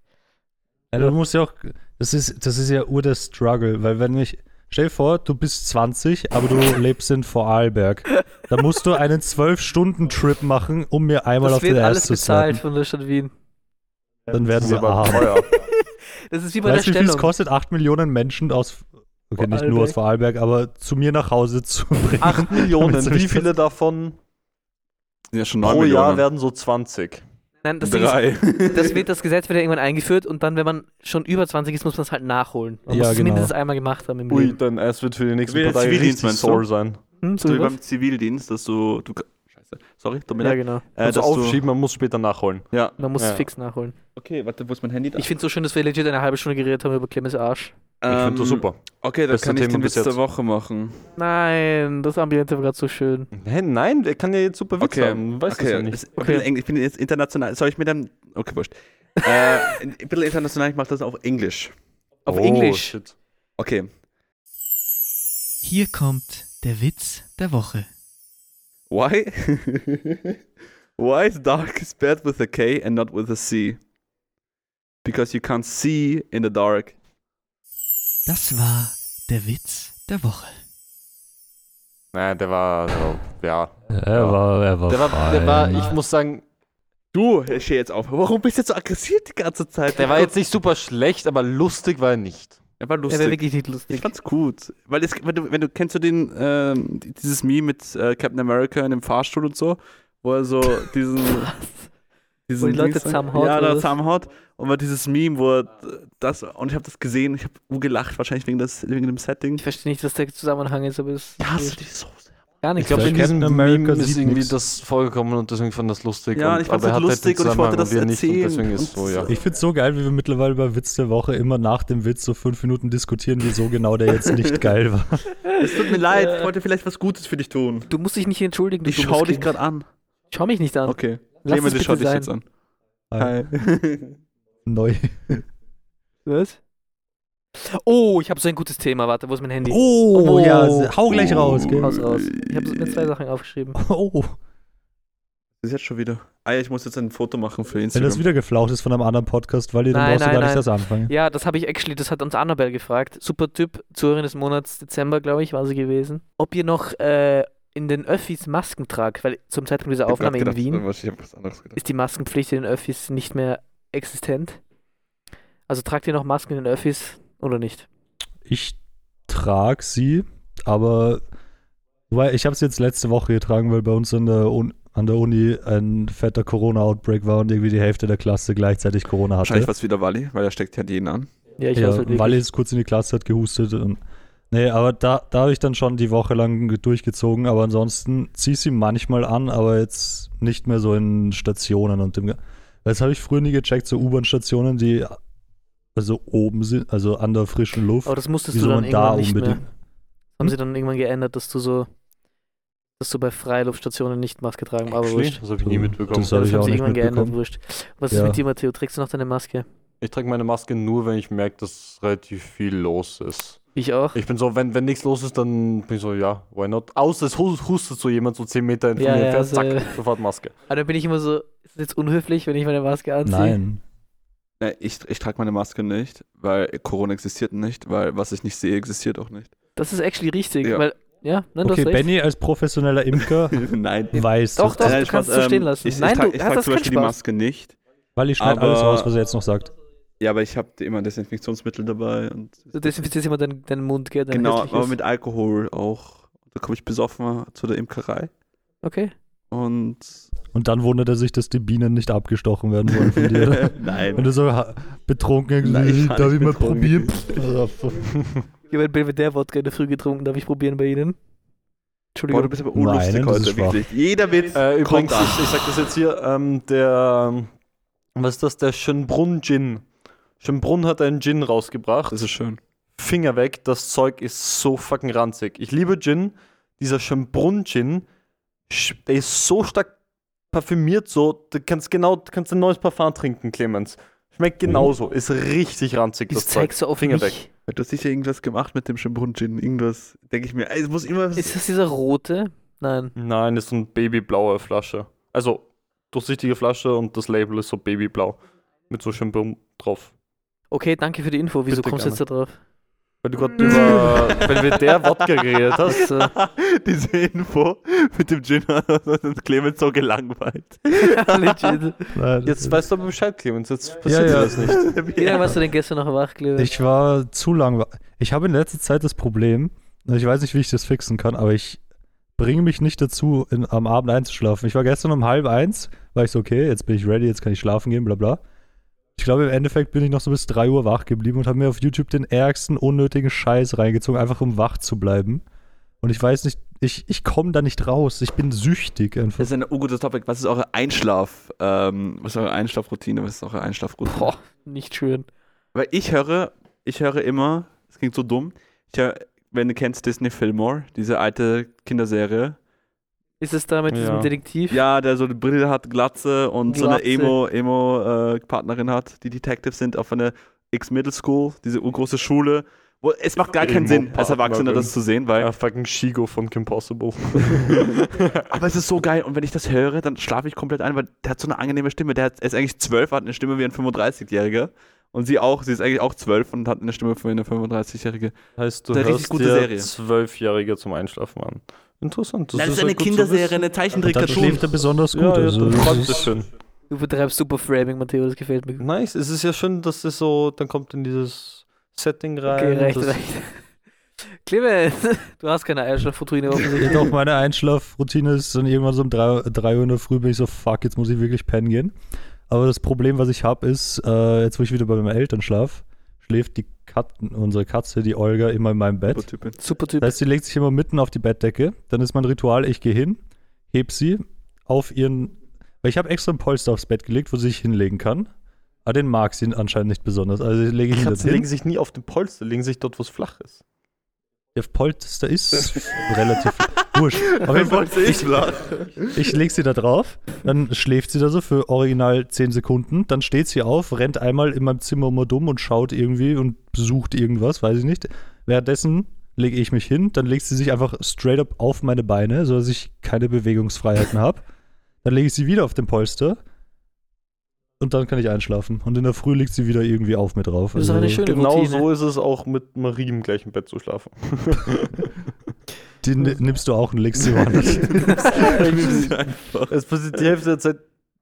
Ja, du musst ja auch, das ist, das ist ja ur der Struggle, weil wenn ich, stell dir vor, du bist 20, aber du lebst in Vorarlberg. Da musst du einen 12-Stunden-Trip machen, um mir einmal Das auf den wird Ass alles zu bezahlt von der Stadt Wien. Dann werden wir arm. teuer. Das ist wie bei der Weißt du, wie viel es Stellung. kostet, 8 Millionen Menschen aus, okay, nicht nur aus Vorarlberg, aber zu mir nach Hause zu bringen? 8 Millionen, wie viele davon Ja, schon 9 pro Jahr werden so 20? Nein, das, Ding ist, Drei. das, wird, das Gesetz wird ja irgendwann eingeführt und dann, wenn man schon über 20 ist, muss man es halt nachholen. Man Ja, muss es genau. mindestens einmal gemacht haben im Ui, Leben. dann es wird für die nächste Partei Zivildienst, richtig sore sein. Hm, So wie beim Zivildienst, dass du. du. Sorry, mir ja, genau. Äh, Also du, aufschieben, man muss später nachholen. ja. Man muss Ja. es fix nachholen. Okay, warte, wo ist mein Handy da? Ich finde es so schön, dass wir legit eine halbe Stunde geredet haben über Clemens Arsch. Ich finde das Ähm, super. Okay, dann Beste kann ich Thema den bis Witz der. Woche machen. Nein, das Ambiente war gerade so schön. Hä, nein, der kann ja jetzt super Witz Okay, haben. Weißt du okay. ja nicht. Es- Ich, Okay. bin ich bin jetzt international. Soll ich mit dem. Okay, wurscht. äh, ein bisschen international, ich mache das auf Englisch. Auf Oh, Englisch. shit. Okay. Hier kommt der Witz der Woche. Why? Why is dark spelled with a K and not with a C? Because you can't see in the dark. Das war der Witz der Woche. Nein, der war, so, ja. Er war, er war, Der war, der war, ich muss sagen, Du, ich steh jetzt auf. Warum bist du jetzt so aggressiv die ganze Zeit? der war jetzt nicht super schlecht, aber lustig war er nicht. Er war lustig. wäre wirklich nicht ich lustig. fand's gut. Weil es, wenn du, wenn du kennst du den, ähm, dieses Meme mit äh, Captain America in dem Fahrstuhl und so, wo er so diesen. diesen Wo die Leute zusammenhaut, Ja, da zusammenhaut. Und war dieses Meme, wo er das. Und ich habe das gesehen, ich habe gelacht, wahrscheinlich wegen, des, wegen dem Setting. Ich verstehe nicht, was der Zusammenhang ist, aber es Ja, du die so gar Ich nicht. glaube, in diesem America Meme ist irgendwie nix. das vorgekommen und deswegen fand das lustig. Ja, und, ich aber er halt lustig den und ich wollte das nicht erzählen. Und deswegen ist es so, ja. Ich find's so geil, wie wir mittlerweile bei Witz der Woche immer nach dem Witz so fünf Minuten diskutieren, wieso genau der jetzt nicht geil war. Es tut mir leid, ich wollte vielleicht was Gutes für dich tun. Du musst dich nicht entschuldigen. Du Ich schau dich gerade an. Schau mich nicht an. Okay. Lass Clemens, es ich schau bitte dich sein. jetzt an. Hi. Neu. Was? Oh, ich habe so ein gutes Thema. Warte, wo ist mein Handy? Oh, Oh. ja, hau gleich raus, gell? Haus raus. Ich habe mir zwei Sachen aufgeschrieben. Oh, Das ist jetzt schon wieder. Ah ja, ich muss jetzt ein Foto machen für wenn Instagram. das wieder geflaucht ist von einem anderen Podcast, weil ihr dann Nein, brauchst du nein, gar nicht erst anfangen. Ja, das habe ich actually, das hat uns Annabelle gefragt. Super Typ, Zuhörerin des Monats Dezember, glaube ich, war sie gewesen. Ob ihr noch äh, in den Öffis Masken tragt, weil zum Zeitpunkt dieser Aufnahme grad in gedacht, Wien was, Ich hab was anderes gedacht. ist die Maskenpflicht in den Öffis nicht mehr existent. Also tragt ihr noch Masken in den Öffis oder nicht? Ich trage sie, aber wobei, ich habe sie jetzt letzte Woche getragen, weil bei uns in der Uni, an der Uni ein fetter Corona-Outbreak war und irgendwie die Hälfte der Klasse gleichzeitig Corona Wahrscheinlich hatte. war es wieder Wally, weil er steckt ja jeden an. Ja, ich ja, weiß halt. Wally ist kurz in die Klasse, hat gehustet und Nee, aber da, da habe ich dann schon die Woche lang durchgezogen, aber ansonsten ziehe ich sie manchmal an, aber jetzt nicht mehr so in Stationen und dem. Ge- Das habe ich früher nie gecheckt, so U-Bahn-Stationen, die also oben sind, also an der frischen Luft. Aber das musstest Wieso du dann man da irgendwann nicht mehr. unbedingt- Haben Hm? sie dann irgendwann geändert, dass du so, dass du bei Freiluftstationen nicht Maske tragen, aber wurscht. Das habe ich nie mitbekommen. Das Ja, habe das ich haben auch sie nicht irgendwann geändert, mitbekommen. wurscht. Was Ja. ist mit dir, Matteo? Trägst du noch deine Maske? Ich trage meine Maske nur, wenn ich merke, dass relativ viel los ist. Ich auch. Ich bin so, wenn, wenn nichts los ist, dann bin ich so, ja, why not? Außer es hus- hustet so jemand so 10 Meter von Ja, mir ja, entfernt, zack, also- sofort Maske. Aber dann bin ich immer so, ist das jetzt unhöflich, wenn ich meine Maske anziehe? Nein. Nee, ich, ich trage meine Maske nicht, weil Corona existiert nicht, weil was ich nicht sehe, existiert auch nicht. Das ist actually richtig, Ja. weil, ja, nein, Okay. Benny als professioneller Imker Nein. weiß Doch, das. doch. Nein, du kannst es so stehen lassen. Ich, ich Nein, ich hast trage zum Beispiel die. Maske nicht. Weil ich schneide alles raus, was er jetzt noch sagt. Ja, aber ich habe immer Desinfektionsmittel dabei und Du desinfizierst immer deinen, deinen Mund, gell? Dein genau, hässliches- aber mit Alkohol auch. Da komme ich besoffen zu der Imkerei Okay. und Und dann wundert er sich, dass die Bienen nicht abgestochen werden wollen von dir. Wenn nein. du so ha- betrunken Nein, darf ich mal probieren? Ich habe bei der Wodka in der Früh getrunken, darf ich probieren bei Ihnen? Entschuldigung. Boah, du bist aber unlustig Nein, das ist heute, wirklich. Jeder Witz Äh, übrigens, ich, ich sag das jetzt hier, ähm, der, ähm, was ist das, der Schönbrunn Gin. Schönbrunn hat einen Gin rausgebracht. Das ist schön. Finger weg, das Zeug ist so fucking ranzig. Ich liebe Gin. Dieser Schönbrunn Gin, sch- der ist so stark parfümiert, so, du kannst genau, du kannst ein neues Parfum trinken, Clemens. Schmeckt genauso, ist richtig ranzig, das Zeug. zeigst du auf Finger mich? weg. Du hast sicher irgendwas gemacht mit dem Schimbrunn-Gin. Irgendwas, denke ich mir. Es muss immer. Ist das dieser rote? Nein. Nein, ist so eine babyblaue Flasche. Also, durchsichtige Flasche und das Label ist so babyblau. Mit so Schönbrunn drauf. Okay, danke für die Info. Wieso Bitte kommst du jetzt da drauf? Weil du gerade über, wenn wir der Wodka geredet hast. So. Diese Info mit dem Gin und Clemens so gelangweilt. Legit. Nein, Jetzt weißt du aber Bescheid, Clemens. Jetzt passiert Ja, ja. das nicht. Wie lange warst du denn gestern noch wach, Clemens? Ich war zu lang. Ich habe in letzter Zeit das Problem, ich weiß nicht, wie ich das fixen kann, aber ich bringe mich nicht dazu, in, am Abend einzuschlafen. Ich war gestern um halb eins, war ich so, okay, jetzt bin ich ready, jetzt kann ich schlafen gehen, bla bla. Ich glaube, im Endeffekt bin ich noch so bis 3 Uhr wach geblieben und habe mir auf YouTube den ärgsten, unnötigen Scheiß reingezogen, einfach um wach zu bleiben. Und ich weiß nicht, ich, ich komme da nicht raus. Ich bin süchtig einfach. Das ist ein ungutes Topic. Was ist eure Einschlaf? Ähm, was ist eure Einschlafroutine? Was ist eure Einschlafroutine? Boah, nicht schön. Weil ich höre, ich höre immer, es klingt so dumm, ich höre, wenn du kennst Disney Fillmore, diese alte Kinderserie. Ist es da mit Ja. diesem Detektiv? Ja, der so eine Brille hat, Glatze und so eine Glatze. Emo, äh, hat. Die Detectives sind auf einer X-Middle School, diese urgroße Schule. Wo, es macht gar keinen Sinn, als Erwachsener das zu sehen, weil Ja, fucking Shigo von Kim Possible. Aber es ist so geil und wenn ich das höre, dann schlafe ich komplett ein, weil der hat so eine angenehme Stimme. Der hat, er ist eigentlich zwölf, hat eine Stimme wie ein 35-Jähriger. Und sie auch, sie ist eigentlich auch zwölf und hat eine Stimme wie eine 35-Jährige. heißt, du Eine richtig hörst gute dir Serie. Zwölfjährige zum Einschlafen an. Interessant. Das, ist ja eine zu Kinderserie, eine Und dann Zeichentrick-Cartoon. schläft er besonders gut. Ja, ja, also, dann das ist- das schön. Du betreibst super Framing, Matteo, das gefällt mir. Nice, es ist ja schön, dass es so, dann kommt in dieses Setting rein. Okay, recht, das, recht. Clemens, du hast keine Einschlafroutine Ja, offensichtlich. doch, meine Einschlafroutine ist dann irgendwann so um 3, Uhr in der Früh bin ich so, fuck, jetzt muss ich wirklich pennen gehen. Aber das Problem, was ich habe, ist, äh, jetzt wo ich wieder bei meinen Eltern schlaf, schläft die Katzen, unsere Katze, die Olga, immer in meinem Bett. Typin. Super Typ. Das heißt, sie legt sich immer mitten auf die Bettdecke. Dann ist mein Ritual, ich gehe hin, heb sie auf ihren. Weil ich habe extra ein Polster aufs Bett gelegt, wo sie sich hinlegen kann. Aber den mag sie anscheinend nicht besonders. Also lege ich Katzen legen hin. sich nie auf den Polster, legen sich dort, wo es flach ist. Der Polster ist relativ wurscht. Auf jeden Fall, ich, ich lege sie da drauf, dann schläft sie da so für original 10 Sekunden, dann steht sie auf, rennt einmal in meinem Zimmer immer dumm und schaut irgendwie und sucht irgendwas, weiß ich nicht. Währenddessen lege ich mich hin, dann legt sie sich einfach straight up auf meine Beine, sodass ich keine Bewegungsfreiheiten habe. Dann lege ich sie wieder auf den Polster und dann kann ich einschlafen. Und in der Früh liegt sie wieder irgendwie auf mir drauf. Das ist eine schöne Genau Routine. so ist es auch mit Marie im gleichen Bett zu schlafen. Die ni- nimmst du auch und legst sie woanders. es passiert die Hälfte der Zeit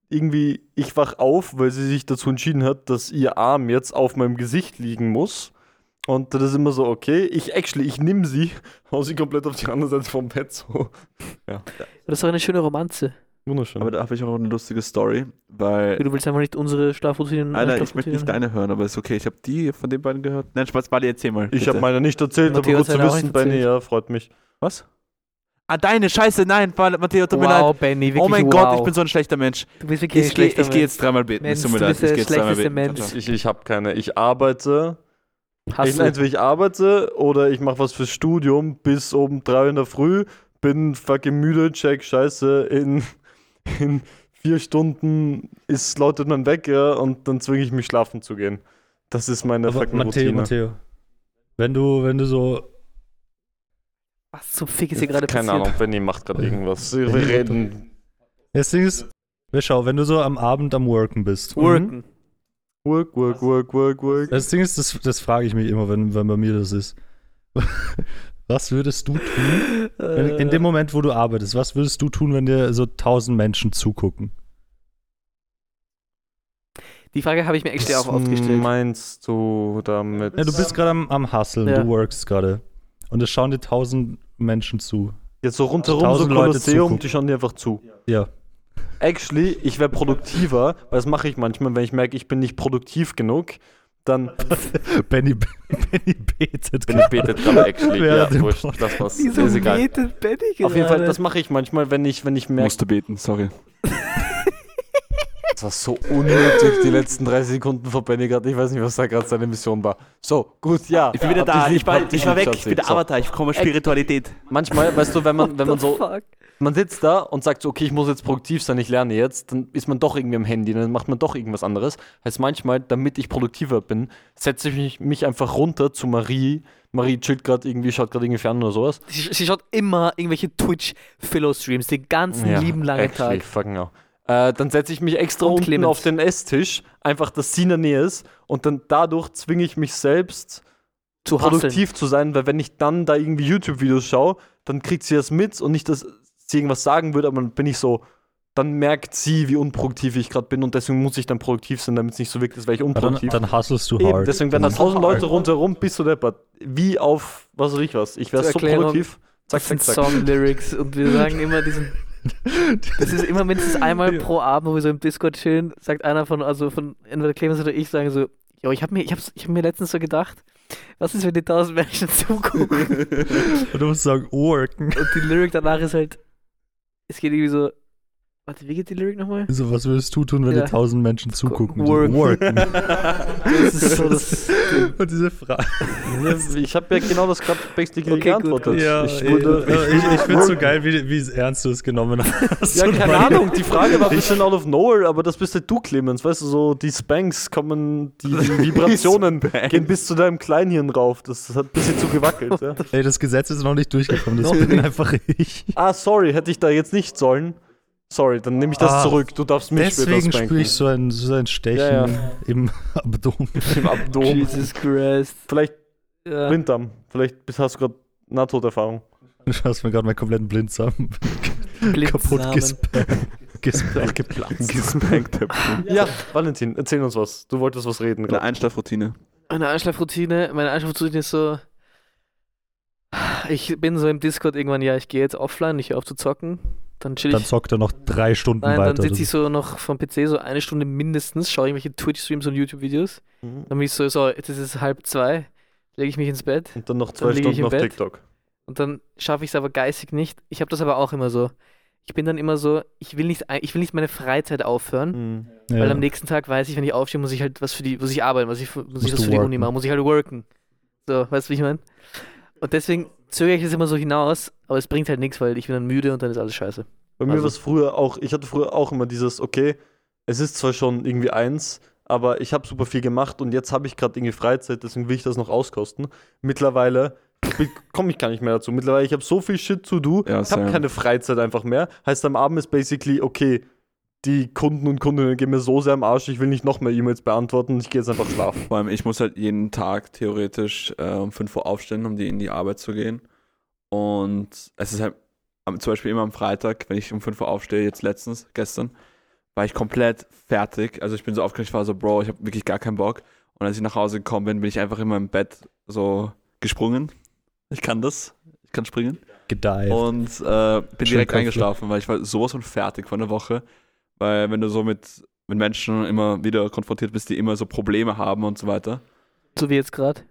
irgendwie, ich wach auf, weil sie sich dazu entschieden hat, dass ihr Arm jetzt auf meinem Gesicht liegen muss. Und das ist immer so, okay, ich actually, ich nehme sie, hau sie komplett auf die andere Seite vom Bett so. Das ist doch eine schöne Romanze. Wunderschön. Aber da habe ich auch eine lustige Story, weil. Du willst einfach nicht unsere Schlafroutinen. Alter, äh, ich möchte nicht deine hören, aber ist okay. Ich habe die von den beiden gehört. Nein, Spaß, Bali, erzähl mal. ich habe meine nicht erzählt, aber Matthias gut zu wissen, nicht Benny, erzählt. ja, freut mich. Was? Ah, deine Scheiße, nein, Matteo, tut mir leid. Wow, Benny, wirklich Oh mein wow. Gott, ich bin so ein schlechter Mensch. Du bist wirklich Ich ein gehe schlechter ich geh jetzt dreimal beten. Mensch, Es tut mir du leid. bist der Ich gehe jetzt dreimal beten. Mensch. Ich, ich habe keine. Ich arbeite. Hast ich, du? entweder ich arbeite oder ich mache was fürs Studium bis um drei in der Früh, bin fucking müde, check Scheiße, in, in vier Stunden ist lautet man weg, ja, und dann zwinge ich mich schlafen zu gehen. Das ist meine Aber fucking Matteo, Routine. Matteo. Wenn du, wenn du so. Was zum Fick ist hier gerade Keine passiert? Ahnung, Benny macht gerade irgendwas. Wir reden. Das Ding ist, ja, schau, wenn du so am Abend am Worken bist. Worken. Work, work, work, work, work. Das Ding ist, das, das frage ich mich immer, wenn, wenn bei mir das ist. Was würdest du tun, wenn, in dem Moment, wo du arbeitest, was würdest du tun, wenn dir so tausend Menschen zugucken? Die Frage habe ich mir Was auch oft gestellt. meinst du damit? Ja, du bist gerade am, am Hustlen, Ja. du workst gerade. Und es schauen dir tausend Menschen zu. Jetzt so rundherum, so Tausend Leute Kolosseum, zugucken. die schauen dir einfach zu. Ja. Actually, ich wäre produktiver, weil das mache ich manchmal, wenn ich merke, ich bin nicht produktiv genug, dann Benny, Benny betet. ich betet gerade actually. Ja, dem wurscht, das was. Wieso Ist egal. betet Benny gerade? Auf jeden Fall, das mache ich manchmal, wenn ich, wenn ich merke. Musste beten, sorry. Das war so unnötig, die letzten drei Sekunden vor Benny gerade. Ich weiß nicht, was da gerade seine Mission war. So, gut, ja. Ich bin wieder da. Ich war, ich war weg. Ich bin der. Avatar. Ich komme Spiritualität. Manchmal, weißt du, wenn man, wenn man so, Fuck. Man sitzt da und sagt so, okay, ich muss jetzt produktiv sein, ich lerne jetzt, dann ist man doch irgendwie am Handy, dann macht man doch irgendwas anderes. Heißt manchmal, damit ich produktiver bin, setze ich mich, mich einfach runter zu Marie. Marie chillt gerade irgendwie, schaut gerade irgendwie fern oder sowas. Sie, sie schaut immer irgendwelche Twitch-Philo-Streams den ganzen lieben langen Tag. fucking hell. Äh, dann setze ich mich extra Und unten Clemens. auf den Esstisch, einfach, dass sie in der Nähe ist und dann dadurch zwinge ich mich selbst, Zu hustlen. produktiv zu sein, weil wenn ich dann da irgendwie YouTube-Videos schaue, dann kriegt sie das mit und nicht, dass sie irgendwas sagen würde, aber dann bin ich so, dann merkt sie, wie unproduktiv ich gerade bin und deswegen muss ich dann produktiv sein, damit es nicht so wirkt, als wäre ich Ja, dann, unproduktiv. dann hustlest du Eben, hard. deswegen werden da Dann- tausend Leute rundherum, bist du deppert. Wie auf, was weiß ich was. Ich wäre so produktiv. Zack, Das zack, sind zack. Song-Lyrics und wir sagen immer diesen. Das ist immer mindestens einmal pro Abend, wo wir so im Discord chillen, sagt einer von, also von entweder Clemens oder ich, sagen so, jo, ich habe mir, ich ich hab mir letztens so gedacht, was ist, wenn die tausend Menschen zugucken? Und du musst sagen, worken. Und die Lyric danach ist halt, es geht irgendwie so, warte, wie geht die Lyric nochmal? So, was würdest du tun, wenn Ja. dir tausend Menschen zugucken? Work. Worken. Das ist so das. Und diese Frage. Ich habe ja genau das gerade basically Okay, geantwortet. Ja, ich ich, wurde, ich, ich, finde es so geil, wie, wie ernst du es genommen hast. Ja, keine Ahnung, die Frage war ein bisschen out of nowhere, aber das bist halt du, Clemens. Weißt du, so die Spanks kommen, die, die Vibrationen gehen bis zu deinem Kleinhirn rauf. Das hat ein bisschen zu gewackelt. Ja. Ey, das Gesetz ist noch nicht durchgekommen, das bin einfach ich. Ah, sorry, hätte ich da jetzt nicht sollen. Sorry, dann nehme ich das Ah, zurück. Du darfst mich Deswegen später spüre ich so ein, so ein Stechen Ja, im Abdomen. im Abdomen. Jesus Christ. Vielleicht Ja. Blinddarm. Vielleicht hast du gerade Nahtoderfahrung. Du hast mir gerade meinen kompletten Blindsamen kaputt gespankt. Geplatzt. Gespankt. Ja, Valentin, erzähl uns was. Du wolltest was reden Eine gerade. Einschlafroutine. Meine Einschlafroutine, meine Einschlafroutine ist so. Ich bin so im Discord irgendwann, ja, ich gehe jetzt offline, ich höre auf zu zocken. Dann chill Dann ich. zockt er noch drei Stunden Nein, weiter. dann sitze ich so noch vom PC so eine Stunde mindestens, schaue irgendwelche Twitch-Streams und YouTube-Videos. Mhm. Dann bin ich so, so, jetzt ist es halb zwei, lege ich mich ins Bett Und dann noch Dann zwei ich Stunden auf Bett. TikTok. und dann schaffe ich es aber geistig nicht. Ich habe das aber auch immer so. Ich bin dann immer so, ich will nicht, ich will nicht meine Freizeit aufhören, Mhm. ja. weil am nächsten Tag weiß ich, wenn ich aufstehe, muss ich halt was für die, muss ich arbeiten, muss ich, muss ich was für die Uni worken. machen, muss ich halt worken. So, weißt du, wie ich meine? Und deswegen zögere ich es immer so hinaus, aber es bringt halt nichts, weil ich bin dann müde und dann ist alles scheiße. Bei mir Also- war es früher auch, ich hatte früher auch immer dieses, okay, es ist zwar schon irgendwie eins, aber ich habe super viel gemacht und jetzt habe ich gerade irgendwie Freizeit, deswegen will ich das noch auskosten. Mittlerweile komme ich gar nicht mehr dazu. Mittlerweile, ich habe so viel Shit to do, Ja, ich habe keine Freizeit einfach mehr. Heißt, am Abend ist basically, okay, die Kunden und Kundinnen gehen mir so sehr am Arsch, ich will nicht noch mehr E-Mails beantworten, ich gehe jetzt einfach schlafen. Vor allem, ich muss halt jeden Tag theoretisch äh, um 5 Uhr aufstehen, um die in die Arbeit zu gehen. Und es ist halt zum Beispiel immer am Freitag, wenn ich um 5 Uhr aufstehe, jetzt letztens, gestern, war ich komplett fertig. Also ich bin so aufgeregt, ich war so, Bro, ich habe wirklich gar keinen Bock. Und als ich nach Hause gekommen bin, bin ich einfach in meinem Bett so gesprungen. Ich kann das. Ich kann springen. gedived. und äh, bin direkt Kopf, eingeschlafen, weil ich war sowas von fertig von der Woche. Weil wenn du so mit, mit Menschen immer wieder konfrontiert bist, die immer so Probleme haben und so weiter. So wie jetzt gerade.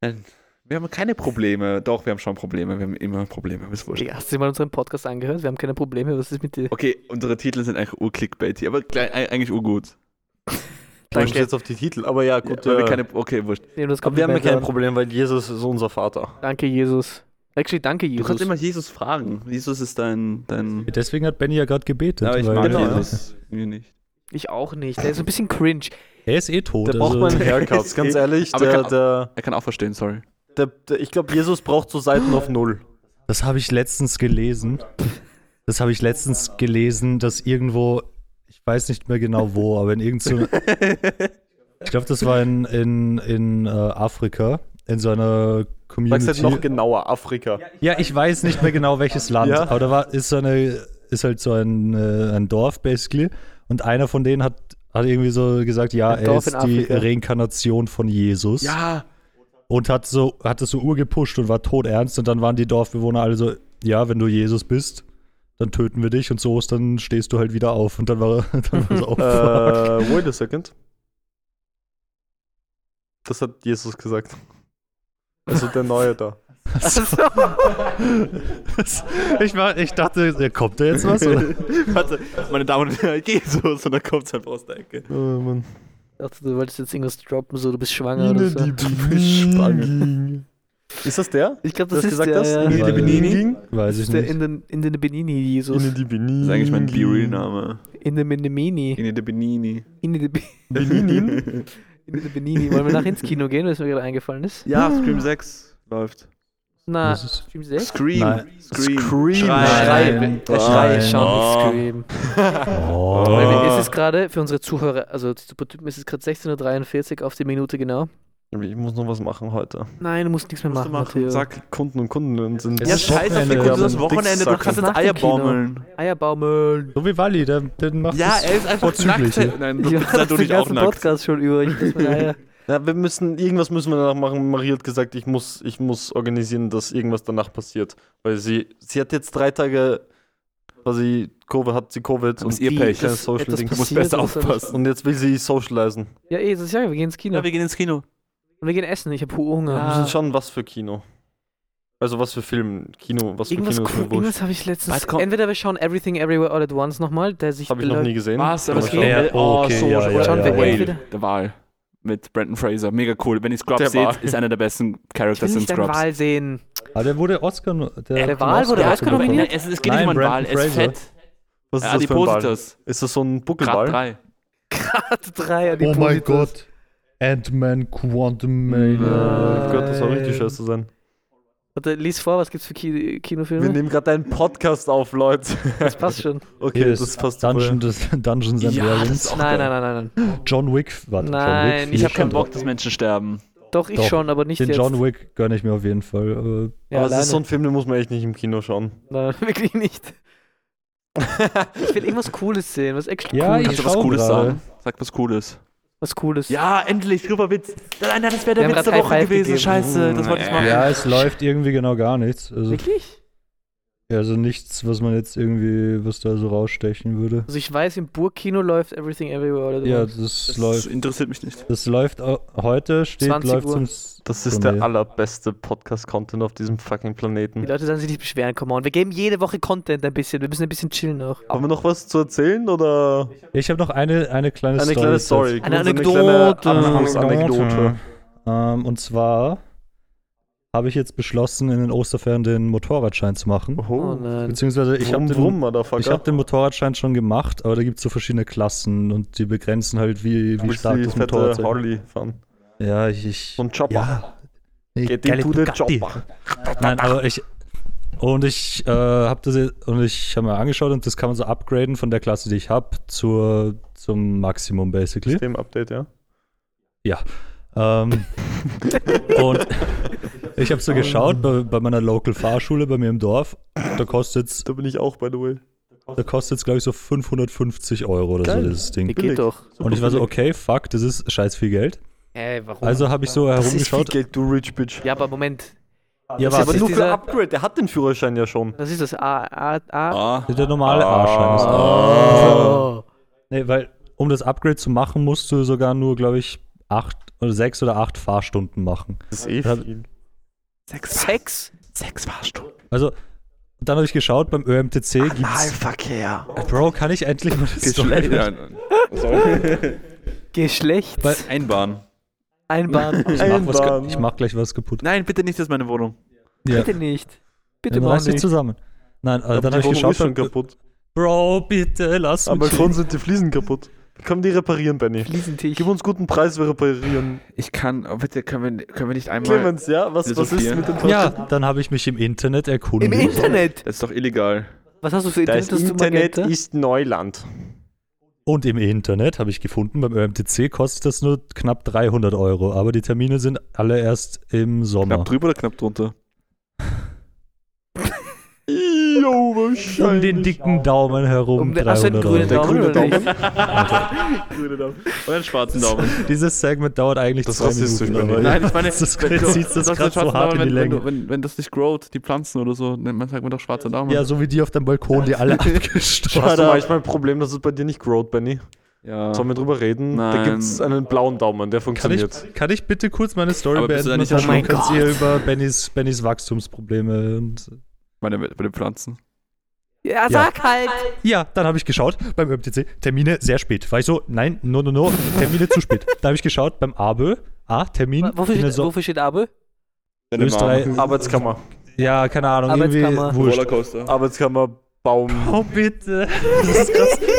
Wir haben keine Probleme. Doch, wir haben schon Probleme. Wir haben immer Probleme. Ist wurscht. Hast du dir mal unseren Podcast angehört? Wir haben keine Probleme. Was ist mit dir? Okay, unsere Titel sind eigentlich ur-clickbaity, aber eigentlich urgut. Danke. jetzt auf die Titel. Aber ja, gut. Wir äh, keine, okay, wurscht. Aber wir haben ja kein an. Problem, weil Jesus ist unser Vater. Danke, Jesus. Actually, danke, Du Jesus. kannst immer Jesus fragen. Jesus ist dein. dein Deswegen hat Benny ja gerade gebetet. ja, ich weil- mag Genau. Jesus irgendwie nicht. ich auch nicht. Der ist ein bisschen cringe. Er ist eh tot. Der braucht also- mal einen Haircut, ganz ehrlich. Aber Der, kann- der, Er kann auch verstehen, sorry. der, der, ich glaube, Jesus braucht so Seiten auf Null. Das habe ich letztens gelesen. Das habe ich letztens gelesen, dass irgendwo, ich weiß nicht mehr genau wo, aber in irgendeinem. ich glaube, das war in, in, in äh, Afrika, in so einer Community. halt noch genauer, Afrika. ja, ich weiß nicht mehr genau welches Land, Ja. aber da war, ist so eine, ist halt so ein, äh, ein Dorf, basically. Und einer von denen hat, hat irgendwie so gesagt, ja, Ein er Dorf ist die. Reinkarnation von Jesus. Ja, Und hat so, hat das so urgepusht und war todernst. Und dann waren die Dorfbewohner alle so, ja, wenn du Jesus bist, dann töten wir dich und so ist, dann stehst du halt wieder auf. Und dann war er, dann war so, oh. Äh, wait a second. Das hat Jesus gesagt. Also der Neue da. Also, ich, war, ich dachte, ja, kommt da jetzt was? Oder? warte, meine Damen und Herren, Jesus, und dann kommt es einfach aus der Ecke. Oh, Mann. ich dachte, du wolltest jetzt irgendwas droppen, so du bist schwanger oder so. Spange. Ist das der? Ich glaube, Du das hast ist gesagt, der, das? ja. Weil- Benini? Weiß Das ich ist der nicht. in den, in den Benini, Jesus. Ine die Benini. Das ist eigentlich mein Be-Real-Name. In den Benini. Ine de Benini. In den Be- In den Benini. Wollen wir nachher ins Kino gehen, was mir gerade eingefallen ist? Ja, Scream 6 läuft. Na, Stream 6? Scream. Nein. Scream. Scream. Schrei. Der Schrei ist schon Nein. nicht Scream. Oh. Wir- Es ist gerade für unsere Zuhörer, also die Supertypen, es ist gerade 16.43 Uhr auf die Minute genau. Ich muss noch was machen heute. Nein, du musst nichts mehr Musst machen, machen. Sag. Kunden und Kundinnen sind. Ja, ist scheiß auf Kunde, das Wochenende, du kannst jetzt Nach dem Eier baumeln. Eierbaumeln. So wie Wally, der, der macht Ja, das er ist einfach vorzüglich. nackt. Nein, Ich du war bist den nicht auch nackt. Podcast schon über. Ich Eier. Ja, wir müssen, irgendwas müssen wir danach machen. Marie hat gesagt, ich muss, ich muss organisieren, dass irgendwas danach passiert. Weil sie, sie hat jetzt drei Tage, quasi Covid, hat sie Covid und ihr Pech. Social Ding. Du musst besser aufpassen. Und jetzt will sie socialisen. Ja, eh, das ist ja, wir gehen ins Kino. Ja, wir gehen ins Kino. Und wir gehen essen, ich habe Hunger. Wir müssen schauen, was für Kino. Also was für Film, Kino, was für Irgendwas, Kino ist cool, wurscht. irgendwas habe ich letztens. Entweder wir schauen Everything Everywhere All at Once nochmal, der sich Habe ich noch nie gesehen. Was? Aber es geht. Ja, Oh, okay, so ja, schon. ja, Schauen ja, wir ja. Der Wahl. Mit Brandon Fraser. Mega cool. Wenn ihr Scrubs Der seht, ist einer der besten Ich Characters will in Scrubs. Wahl sehen. Ah, der wurde Oscar. Der, Der Wal wurde Oscar nominiert? Es, es geht Nein, nicht um einen Wal, er ist fett. Was ist das für ein Ball? Adipositas. Ist das so ein Grad Buckelball? 3. Grad 3 Oh mein Gott. Ant-Man Quantum Mania. Gott, das soll richtig scheiße sein. Warte, lies vor, was gibt's für Ki Wir Kinofilme? nehmen gerade einen Podcast auf, Leute. Das passt schon. Okay, das ist passt Dungeon, des, Dungeons and Ja, Dragons. das ist Nein, nein, nein, nein, nein. John Wick. Warte, Nein, John Wick. ich Ich vier hab keinen Bock, dass Menschen sterben. Doch, ich Doch. schon, aber nicht Den jetzt. John Wick gönne ich mir auf jeden Fall. aber- ja, Aber es alleine. ist so ein Film, den muss man echt nicht im Kino schauen. Nein, wirklich nicht. Ich will irgendwas Cooles sehen, was echt Ja, cool ich Kannst ist. du was Cooles sagen? Sag was Cooles. Was Cooles. Ja, endlich, super Witz. Nein, nein, das wäre der Witz der Woche gewesen. gegeben. Scheiße, das wollte ich machen. Ja, es läuft irgendwie genau gar nichts. Also, Wirklich? Also nichts, was man jetzt irgendwie, was da so rausstechen würde. Also ich weiß, im Burgkino läuft Everything Everywhere All at Ja, das, Das läuft. interessiert mich nicht. Das läuft heute, steht, 20 läuft Uhr. zum. Das ist Von der allerbeste Podcast-Content auf diesem fucking Die Planeten. Leute sollen sich nicht beschweren, come on. Wir geben jede Woche Content ein bisschen. Wir müssen ein bisschen chillen auch. Haben wir noch was zu erzählen oder Ich habe noch eine, eine kleine eine Story. kleine Story? Eine Kurz Anekdote. kleine Abschlussanekdote. Ähm, und zwar habe ich jetzt beschlossen, in den Osterferien den Motorradschein zu machen. Oh Oh, nein. Beziehungsweise ich habe den, ich hab den Motorradschein schon gemacht, aber da gibt es so verschiedene Klassen und die begrenzen halt, wie, wie stark das Motorrad sein Harley fahren. Ja, ich. ich Und Chopper. ja. Geht into the. Chopper. Nein, aber ich. Und ich äh, habe das und ich habe mir angeschaut und das kann man so upgraden von der Klasse, die ich habe, zur zum Maximum basically. System-Update, ja. Ähm, und ich habe so geschaut bei, bei meiner Local Fahrschule bei mir im Dorf. Da kostet es, Da bin ich auch, the way. da kostet's, glaube ich, so 550 Euro oder Geil. so, dieses Ding. Geht doch. Und ich war so, okay, fuck, das ist scheiß viel Geld. Ey, warum? Also habe ich so Das ist viel herumgeschaut. Geld, du rich bitch. ja, aber Moment. Ja, Das Aber ist warte, nur für Upgrade, der hat den Führerschein ja schon. Was ist das? A, A, A? Ah. der normale A-Schein ist. Oh. Nee, weil um das Upgrade zu machen, musst du sogar nur, glaube ich, acht oder sechs oder acht Fahrstunden machen. Das ist eh viel. Sechs, Sex? sechs Fahrstunden. Also, dann habe ich geschaut, beim ÖMTC gibt's. Analverkehr. Bro, kann ich endlich mal das Story- Geschlecht. Sorry. Geschlecht? Weil- Einbahn. Einbahn. Ich mach, was, ich mach gleich was kaputt. Nein, bitte nicht, das ist meine Wohnung. Ja. Bitte nicht. Bitte Dann mal reiß dich nicht. zusammen. Nein, äh, Aber dann habe ich geschaut. ist schon kaputt. Bro, bitte lass mich. Balkon sind die Fliesen kaputt. Können die reparieren, Benny? Fliesentisch. Gib uns guten Preis, wir reparieren. Ich kann, oh, bitte, können wir, können wir nicht einmal. Clemens, ja? Was, was ist mit dem Ja, Fahrstuhl? dann habe ich mich im Internet erkundigt. Im Internet? Das ist doch illegal. Was hast du für Das Internet? dass du Internet ist Neuland. Und im Internet habe ich gefunden, beim ÖMTC kostet das nur knapp 300 Euro, aber die Termine sind alle erst im Sommer. Knapp drüber oder knapp drunter? Jo, Um den dicken Daumen herum Um den- 300 einen grünen Euro. Daumen grüne oder nicht? Grüne Daumen. Und einen schwarzen Daumen. Dieses Segment dauert eigentlich Das ist zwei Minuten. Aber- Nein, ich meine, Das wenn du- das einen so hart in Daumen, die wenn, wenn, Länge. du- wenn, wenn das nicht growt, die Pflanzen oder so, nennt man sagt man doch schwarzer Daumen. Ja, so wie die auf dem Balkon, die alle abgestorben Hast du manchmal ein Problem, dass es bei dir nicht growt, Benny? ja. Sollen wir drüber reden? Da Nein. gibt es einen blauen Daumen, der Kann funktioniert. ich, kann ich bitte kurz meine Story Aber bist du beenden? da nicht Und dann Oh mein könnt ihr über Bennys, Bennys Wachstumsprobleme und Meine, bei den Pflanzen. Ja, Ja. sag halt. Ja, dann habe ich geschaut beim ÖMTC, Termine sehr spät. War ich so, nein, no, no, no, Termine zu spät. Da habe ich geschaut beim ABÖ, ah, Termin, Wofür steht, So- wofür steht Abe? Österreich, Arbeitskammer. ja, keine Ahnung, irgendwie Arbeitskammer. wurscht. Rollercoaster. Arbeitskammer, Baum. Oh, bitte.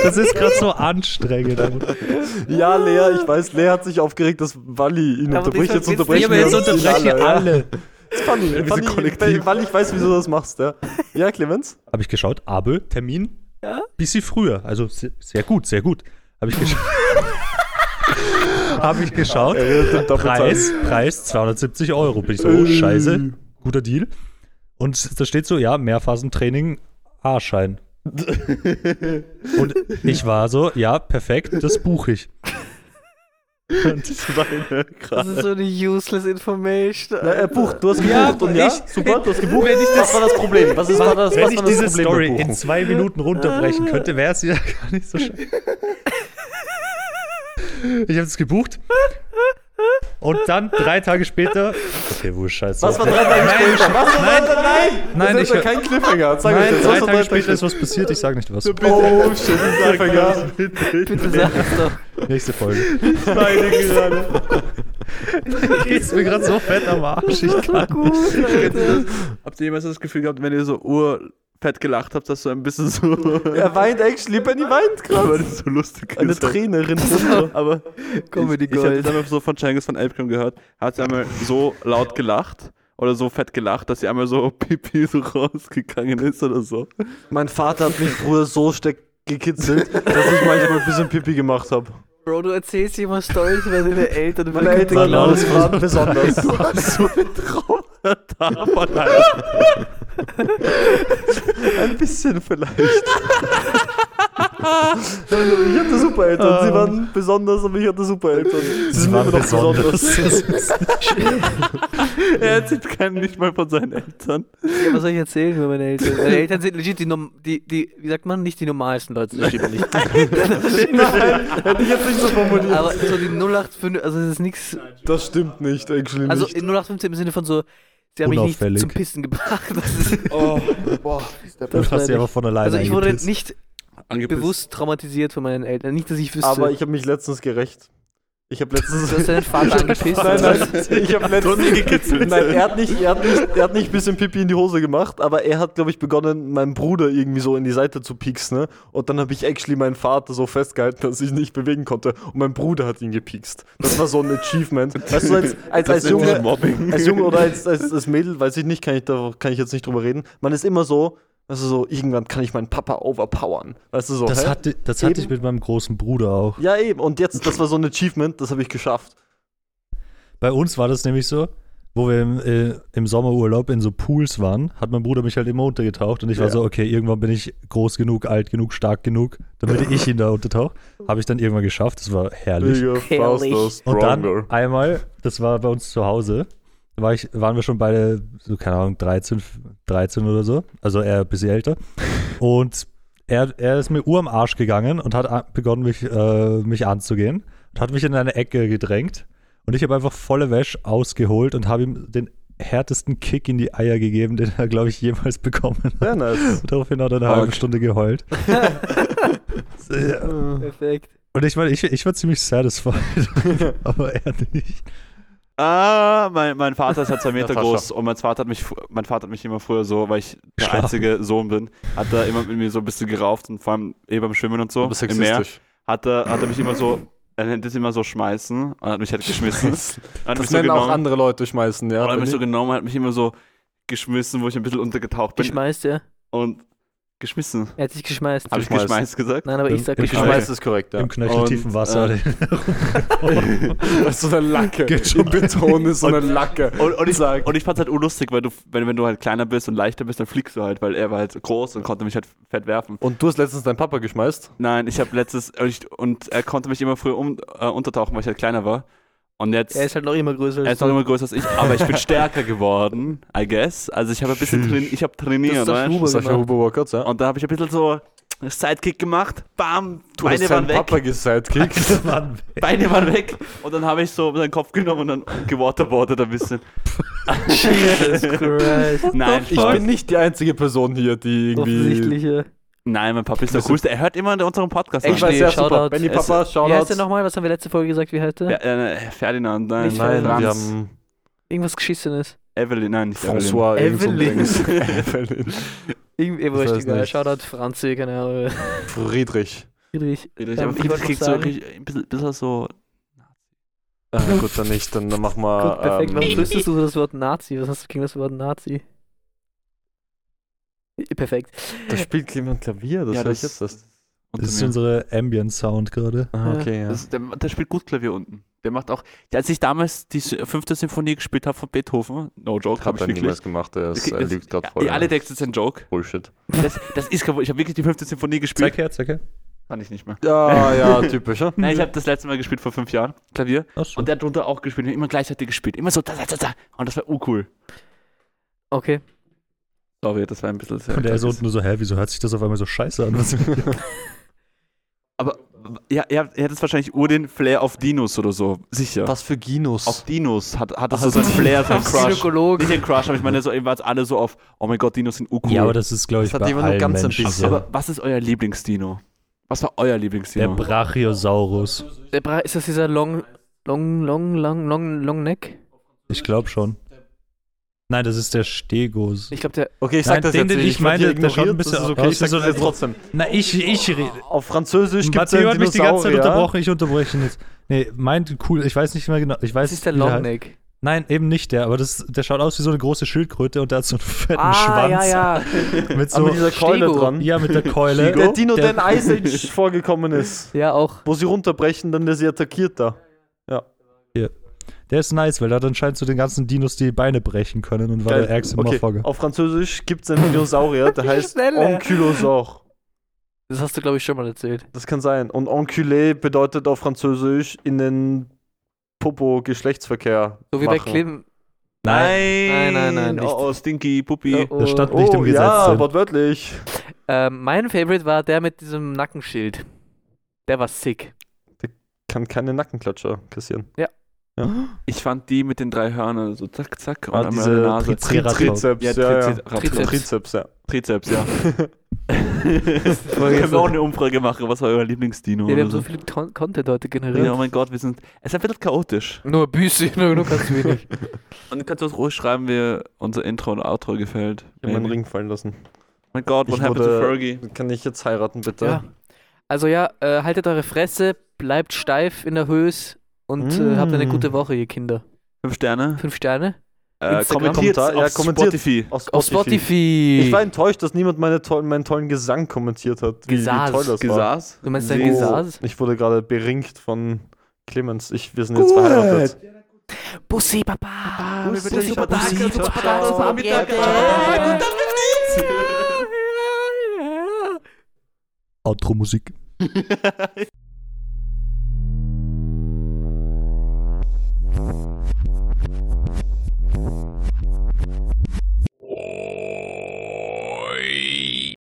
Das ist gerade so anstrengend. Ja, Lea, ich weiß, Lea hat sich aufgeregt, dass Wally ihn Aber unterbricht. Jetzt unterbrechen Ja, unterbreche ich ja. alle. Das ist funny. funny kollektiv. Weil ich weiß, wieso du das machst, ja. Ja, Clemens? Habe ich geschaut, ABÖ, Termin, Ja? bisschen früher. Also se- sehr gut, sehr gut. Habe ich geschaut. Habe ich geschaut. Preis, Preis 270 Euro. Bin ich so, oh, scheiße, guter Deal. Und da steht so, ja, Mehrphasentraining, A-Schein. Und ich war so, ja, perfekt, das buche ich. Und Das ist so eine useless information. Na, er bucht, du hast gebucht Ja, und ja, ich- super, du hast gebucht. wenn ich das- was war das Problem? Was ist war das, Wenn was ich war das diese Problem Story in zwei Minuten runterbrechen könnte, wäre es ja gar nicht so schön. Ich habe es gebucht. Und dann drei Tage später. Okay, wurscht, scheiße. Was war drei Tage später? Was war Nein, drei Nein! nein, das ich, ist ja kein Cliffhanger. Sag nein, drei was war Tage später ist was passiert, ich sage nicht was. Oh, shit, ein Cliffhanger. Bitte sag es doch. Nächste Folge. Beide gerade. Geht's mir gerade so fett am Arsch. Ich kann. Gut, Alter. Habt ihr jemals das Gefühl gehabt, wenn ihr so urfett gelacht habt, dass so ein bisschen so. Er weint actually, Benny weint weil gerade. das so lustig Eine ist. Träne rinnt runter. Aber Comedy ich, ich habe Gold. jetzt einmal so von Cengiz von Elbcam gehört, hat sie einmal so laut gelacht oder so fett gelacht, dass sie einmal so pipi so rausgegangen ist oder so. Mein Vater hat mich früher so steck gekitzelt, dass ich manchmal ein bisschen Pipi gemacht habe. Bro, du erzählst immer Stories über deine Eltern. Meine Eltern genau, das waren besonders. Du hast so eine Trauma davon, Alter. Ein bisschen vielleicht. Ich hatte super Eltern. Sie waren besonders, aber ich hatte super Eltern. Sie sind immer noch besonders. Er erzählt keinen nicht mal von seinen Eltern. Ja, was soll ich erzählen über meine Eltern? Meine Eltern sind legit die, die, die, wie sagt man, nicht die normalsten Leute, das stimmt nicht. Nein, hätte ich jetzt nicht so formuliert. Aber so die 085, also es ist nichts, das stimmt nicht, actually also nicht. in 0815 im Sinne von so, sie haben mich nicht zum Pissen gebracht. Das ist, Oh, boah. Du das hast sie meine aber ich. von alleine Also ich wurde nicht Angepisst. bewusst traumatisiert von meinen Eltern. Nicht, dass ich wüsste, Aber ich habe mich letztens gerecht. Ich habe letztens. du hast deinen Vater angepisst. Nein, nein, ich habe letztens gekitzelt. Nein, er hat nicht, er hat nicht, er hat nicht bisschen Pipi in die Hose gemacht, aber er hat, glaube ich, begonnen, meinen Bruder irgendwie so in die Seite zu pieksen. Ne? Und dann habe ich actually meinen Vater so festgehalten, dass ich nicht bewegen konnte. Und mein Bruder hat ihn gepiekst. Das war so ein Achievement. Weißt du, als, als, als Junge, Mobbing. als Junge oder als, als, als Mädel, weiß ich nicht, kann ich, da, kann ich jetzt nicht drüber reden. Man ist immer so, weißt du, so, irgendwann kann ich meinen Papa overpowern. Weißt du so, Das hä? hatte, das hatte ich mit meinem großen Bruder auch. Ja, eben. Und jetzt, das war so ein Achievement, das habe ich geschafft. Bei uns war das nämlich so, wo wir im, äh, im Sommerurlaub in so Pools waren, hat mein Bruder mich halt immer untergetaucht und ich war Ja. so, okay, irgendwann bin ich groß genug, alt genug, stark genug, damit ich ihn da untertauche. Habe ich dann irgendwann geschafft, das war herrlich. Und dann einmal, das war bei uns zu Hause, war ich, waren wir schon beide, so keine Ahnung, 13, 13 oder so. Also er ein bisschen älter. Und er, er ist mir ur am Arsch gegangen und hat begonnen, mich, äh, mich anzugehen. Und hat mich in eine Ecke gedrängt. Und ich habe einfach volle Wäsche ausgeholt und habe ihm den härtesten Kick in die Eier gegeben, den er, glaube ich, jemals bekommen hat. Sehr nice. Und daraufhin hat er eine halbe Arg. Stunde geheult. Ja. Perfekt. Und ich meine, ich, ich war ziemlich satisfied, aber er nicht. Ah, mein, mein Vater ist ja zwei Meter groß und mein Vater, hat mich, mein Vater hat mich immer früher so, weil ich der Geschlagen. einzige Sohn bin, hat er immer mit mir so ein bisschen gerauft und vor allem eh beim Schwimmen und so Du bist im Meer, hat er, hat er mich immer so, er nennt es immer so schmeißen und hat mich halt geschmissen. Hat mich Das so nennen auch genommen, andere Leute schmeißen, ja. und hat mich so genommen, hat mich immer so geschmissen, wo ich ein bisschen untergetaucht bin. Geschmeißt, ja. und geschmissen. Er hat sich geschmeißt. Habe ich Geschmeißt. gesagt? Nein, aber ich Im- sag im geschmeißt. Geschmeißt ist korrekt, ja. Im knöcheltiefen Wasser. äh, Das ist so eine Lacke. Geht Im Beton ist so eine Lacke. Und, und ich, Sag. und ich fand's halt unlustig, weil du, wenn, wenn du halt kleiner bist und leichter bist, dann fliegst du halt, weil er war halt groß und konnte mich halt fett werfen. Und du hast letztens deinen Papa geschmeißt? Nein, ich habe letztes und, ich, und er konnte mich immer früher um, äh, untertauchen, weil ich halt kleiner war. Und jetzt Er ist halt noch immer größer er als ist noch immer größer als ich, aber ich bin stärker geworden, I guess. Also ich habe ein bisschen train, ich habe Das trainiert, ist weißt? Huber Sascha. Huber Workouts, ja? Und da habe ich ein bisschen so Sidekick gemacht, bam, Du Beine hast waren weg, Papa gesidekickt. Mann, Beine waren weg. Und dann habe ich so seinen Kopf genommen und dann gewaterboardet ein bisschen. Jesus Christ. Nein, Ich bin nicht die einzige Person hier, die irgendwie... Nein, mein Papa ist der coolste. Er hört immer unseren Podcast Ich weiß, ja, Shoutout. super. Benny Papa, Wie heißt der nochmal? Was haben wir letzte Folge gesagt? Wie heißt der? Ja, äh, Ferdinand, nein, Nicht Nein, Franz, wir haben Irgendwas Geschissenes. Evelyn, nein, nicht Evelyn. François so Evelyn. Evelyn. Irgendwie, Ich wurscht, weiß egal. nicht. Shoutout Franzi, keine Ahnung. Friedrich. Friedrich. Friedrich, aber ich Friedrich kriegt so richtig- ein bisschen, so. Äh, gut, dann nicht. Dann, dann machen wir... Gut, perfekt. Warum ähm, wüsstest du das Wort Nazi? Was hast du gegen das Wort Nazi? Perfekt. da spielt jemand Klavier, das Ja, höre ich das- jetzt erst. das ist mir. unsere Ambient-Sound gerade. Ah, Ja. okay, ja. Das, der, der spielt gut Klavier unten. Der macht auch. Der, als ich damals die fünfte Symphonie gespielt habe von Beethoven, no joke, Hat habe ich wirklich. niemals gemacht, er, ist, er das- lügt gerade Ja, voll. alle Texte sind Joke. Bullshit. Das, das ist kaputt. Ich habe wirklich die fünfte Symphonie gespielt. Zeig her, zeig her. Kann ich nicht mehr. Ja, ja, typisch, ja? Nein, ich habe das letzte Mal gespielt vor fünf Jahren, Klavier. Achso. Und der hat drunter auch gespielt. Immer gleichzeitig gespielt. Immer so da, da, da, da. Und das war urcool. Okay. Sorry, das war ein bisschen sehr. Und der ist unten nur so, hä, wieso hört sich das auf einmal so scheiße an? Aber ja, er, er hat jetzt wahrscheinlich ur den Flair auf Dinos oder so. Sicher. Was für Ginos? Auf Dinos hat, hat das so seinen Flair, seinen Crush. Nicht den Crush, aber ich meine, so eben war es alle so auf, oh mein Gott, Dinos sind urcool. ja, aber das ist, glaube ich, Das hat bei nur allen ganz ein Menschen bisschen. so. Aber was ist euer Lieblingsdino? Was war euer Der Lieblingsdino? Brachiosaurus. Der Bra ist das dieser Long, Long, Long, Long, Long, Long Neck? Ich glaube schon. Nein, das ist der Stegos. Ich glaube, der. Okay, ich Nein, sag das den, jetzt den nicht. ich meine, der schaut ein bisschen das ist okay, aus ich sag so das jetzt trotzdem. Na, ich, ich rede. Auf Französisch gibt es Matteo hat mich die ganze Zeit unterbrochen, ich unterbreche ihn jetzt. Nee, meint cool, ich weiß nicht mehr genau. Ich weiß, Das ist der wie Long heißt. Neck. Nein, eben nicht der, aber das, der schaut aus wie so eine große Schildkröte und der hat so einen fetten Ah, Schwanz. ja, ja. Mit Aber so, mit dieser Keule Stego. dran. ja, mit der Keule. Der Dino, der in Der- Ice Age vorgekommen ist. Ja, auch. Wo sie runterbrechen, dann der sie attackiert da. Der ist nice, weil er hat anscheinend zu den ganzen Dinos die Beine brechen können und war Geil. der ärgste Okay, Motherfucker. auf Französisch gibt es einen Dinosaurier, der heißt. Ankylosaur. Das hast du, glaube ich, schon mal erzählt. Das kann sein. Und Enculé bedeutet auf Französisch in den Popo-Geschlechtsverkehr. So wie bei machen. Clem. Nein, Nein, nein, nein, nicht. Oh, oh Stinky, Puppi. Oh, Das stand Oh, nicht im Gesetz ja, drin. wortwörtlich. Ähm, mein Favorite war der mit diesem Nackenschild. Der war sick. Kann keine Nackenklatscher kassieren. Ich fand die mit den drei Hörnern, so zack, zack. Ah, einmal diese Nase. Triz- Triceratops. Trizeps, Ja, ja, ja. Trizeps. Trizeps. Trizeps, ja. Trizeps, ja. Können wir auch eine Umfrage machen, was war euer Lieblingsdino? Ja, wir haben so so? viel Con Content heute Ja, generiert. oh mein Gott, wir sind. Es ist ein bisschen chaotisch. Nur bisschen, nur, nur ganz wenig. Und du kannst uns ruhig schreiben, wie unser Intro und Outro gefällt. Ich hab meinen. Ring fallen lassen. Oh mein Gott, what Ich happened to wurde- Fergie? Kann ich jetzt heiraten, bitte? Ja. Also ja, äh, haltet eure Fresse, bleibt steif in der Höhe und äh, habt eine Mm. gute Woche, ihr Kinder. Fünf Sterne. Fünf Sterne. Äh, kommentiert Kommentar- ja, auf kommentiert. Spotify. Auf Auf Spotify. Ich war enttäuscht, dass niemand meine tollen, meinen tollen Gesang kommentiert hat. Wie, wie Gesaß. toll das war. Gesaß. du meinst dein Gesaß? Ich wurde gerade beringt von Clemens. Ich, wir sind jetzt verheiratet. Bussi, Papa. Bussi, Bussi, super, Papa. danke, Bussi, super, Papa. danke, super, danke. Danke. Outro-Musik. Oh.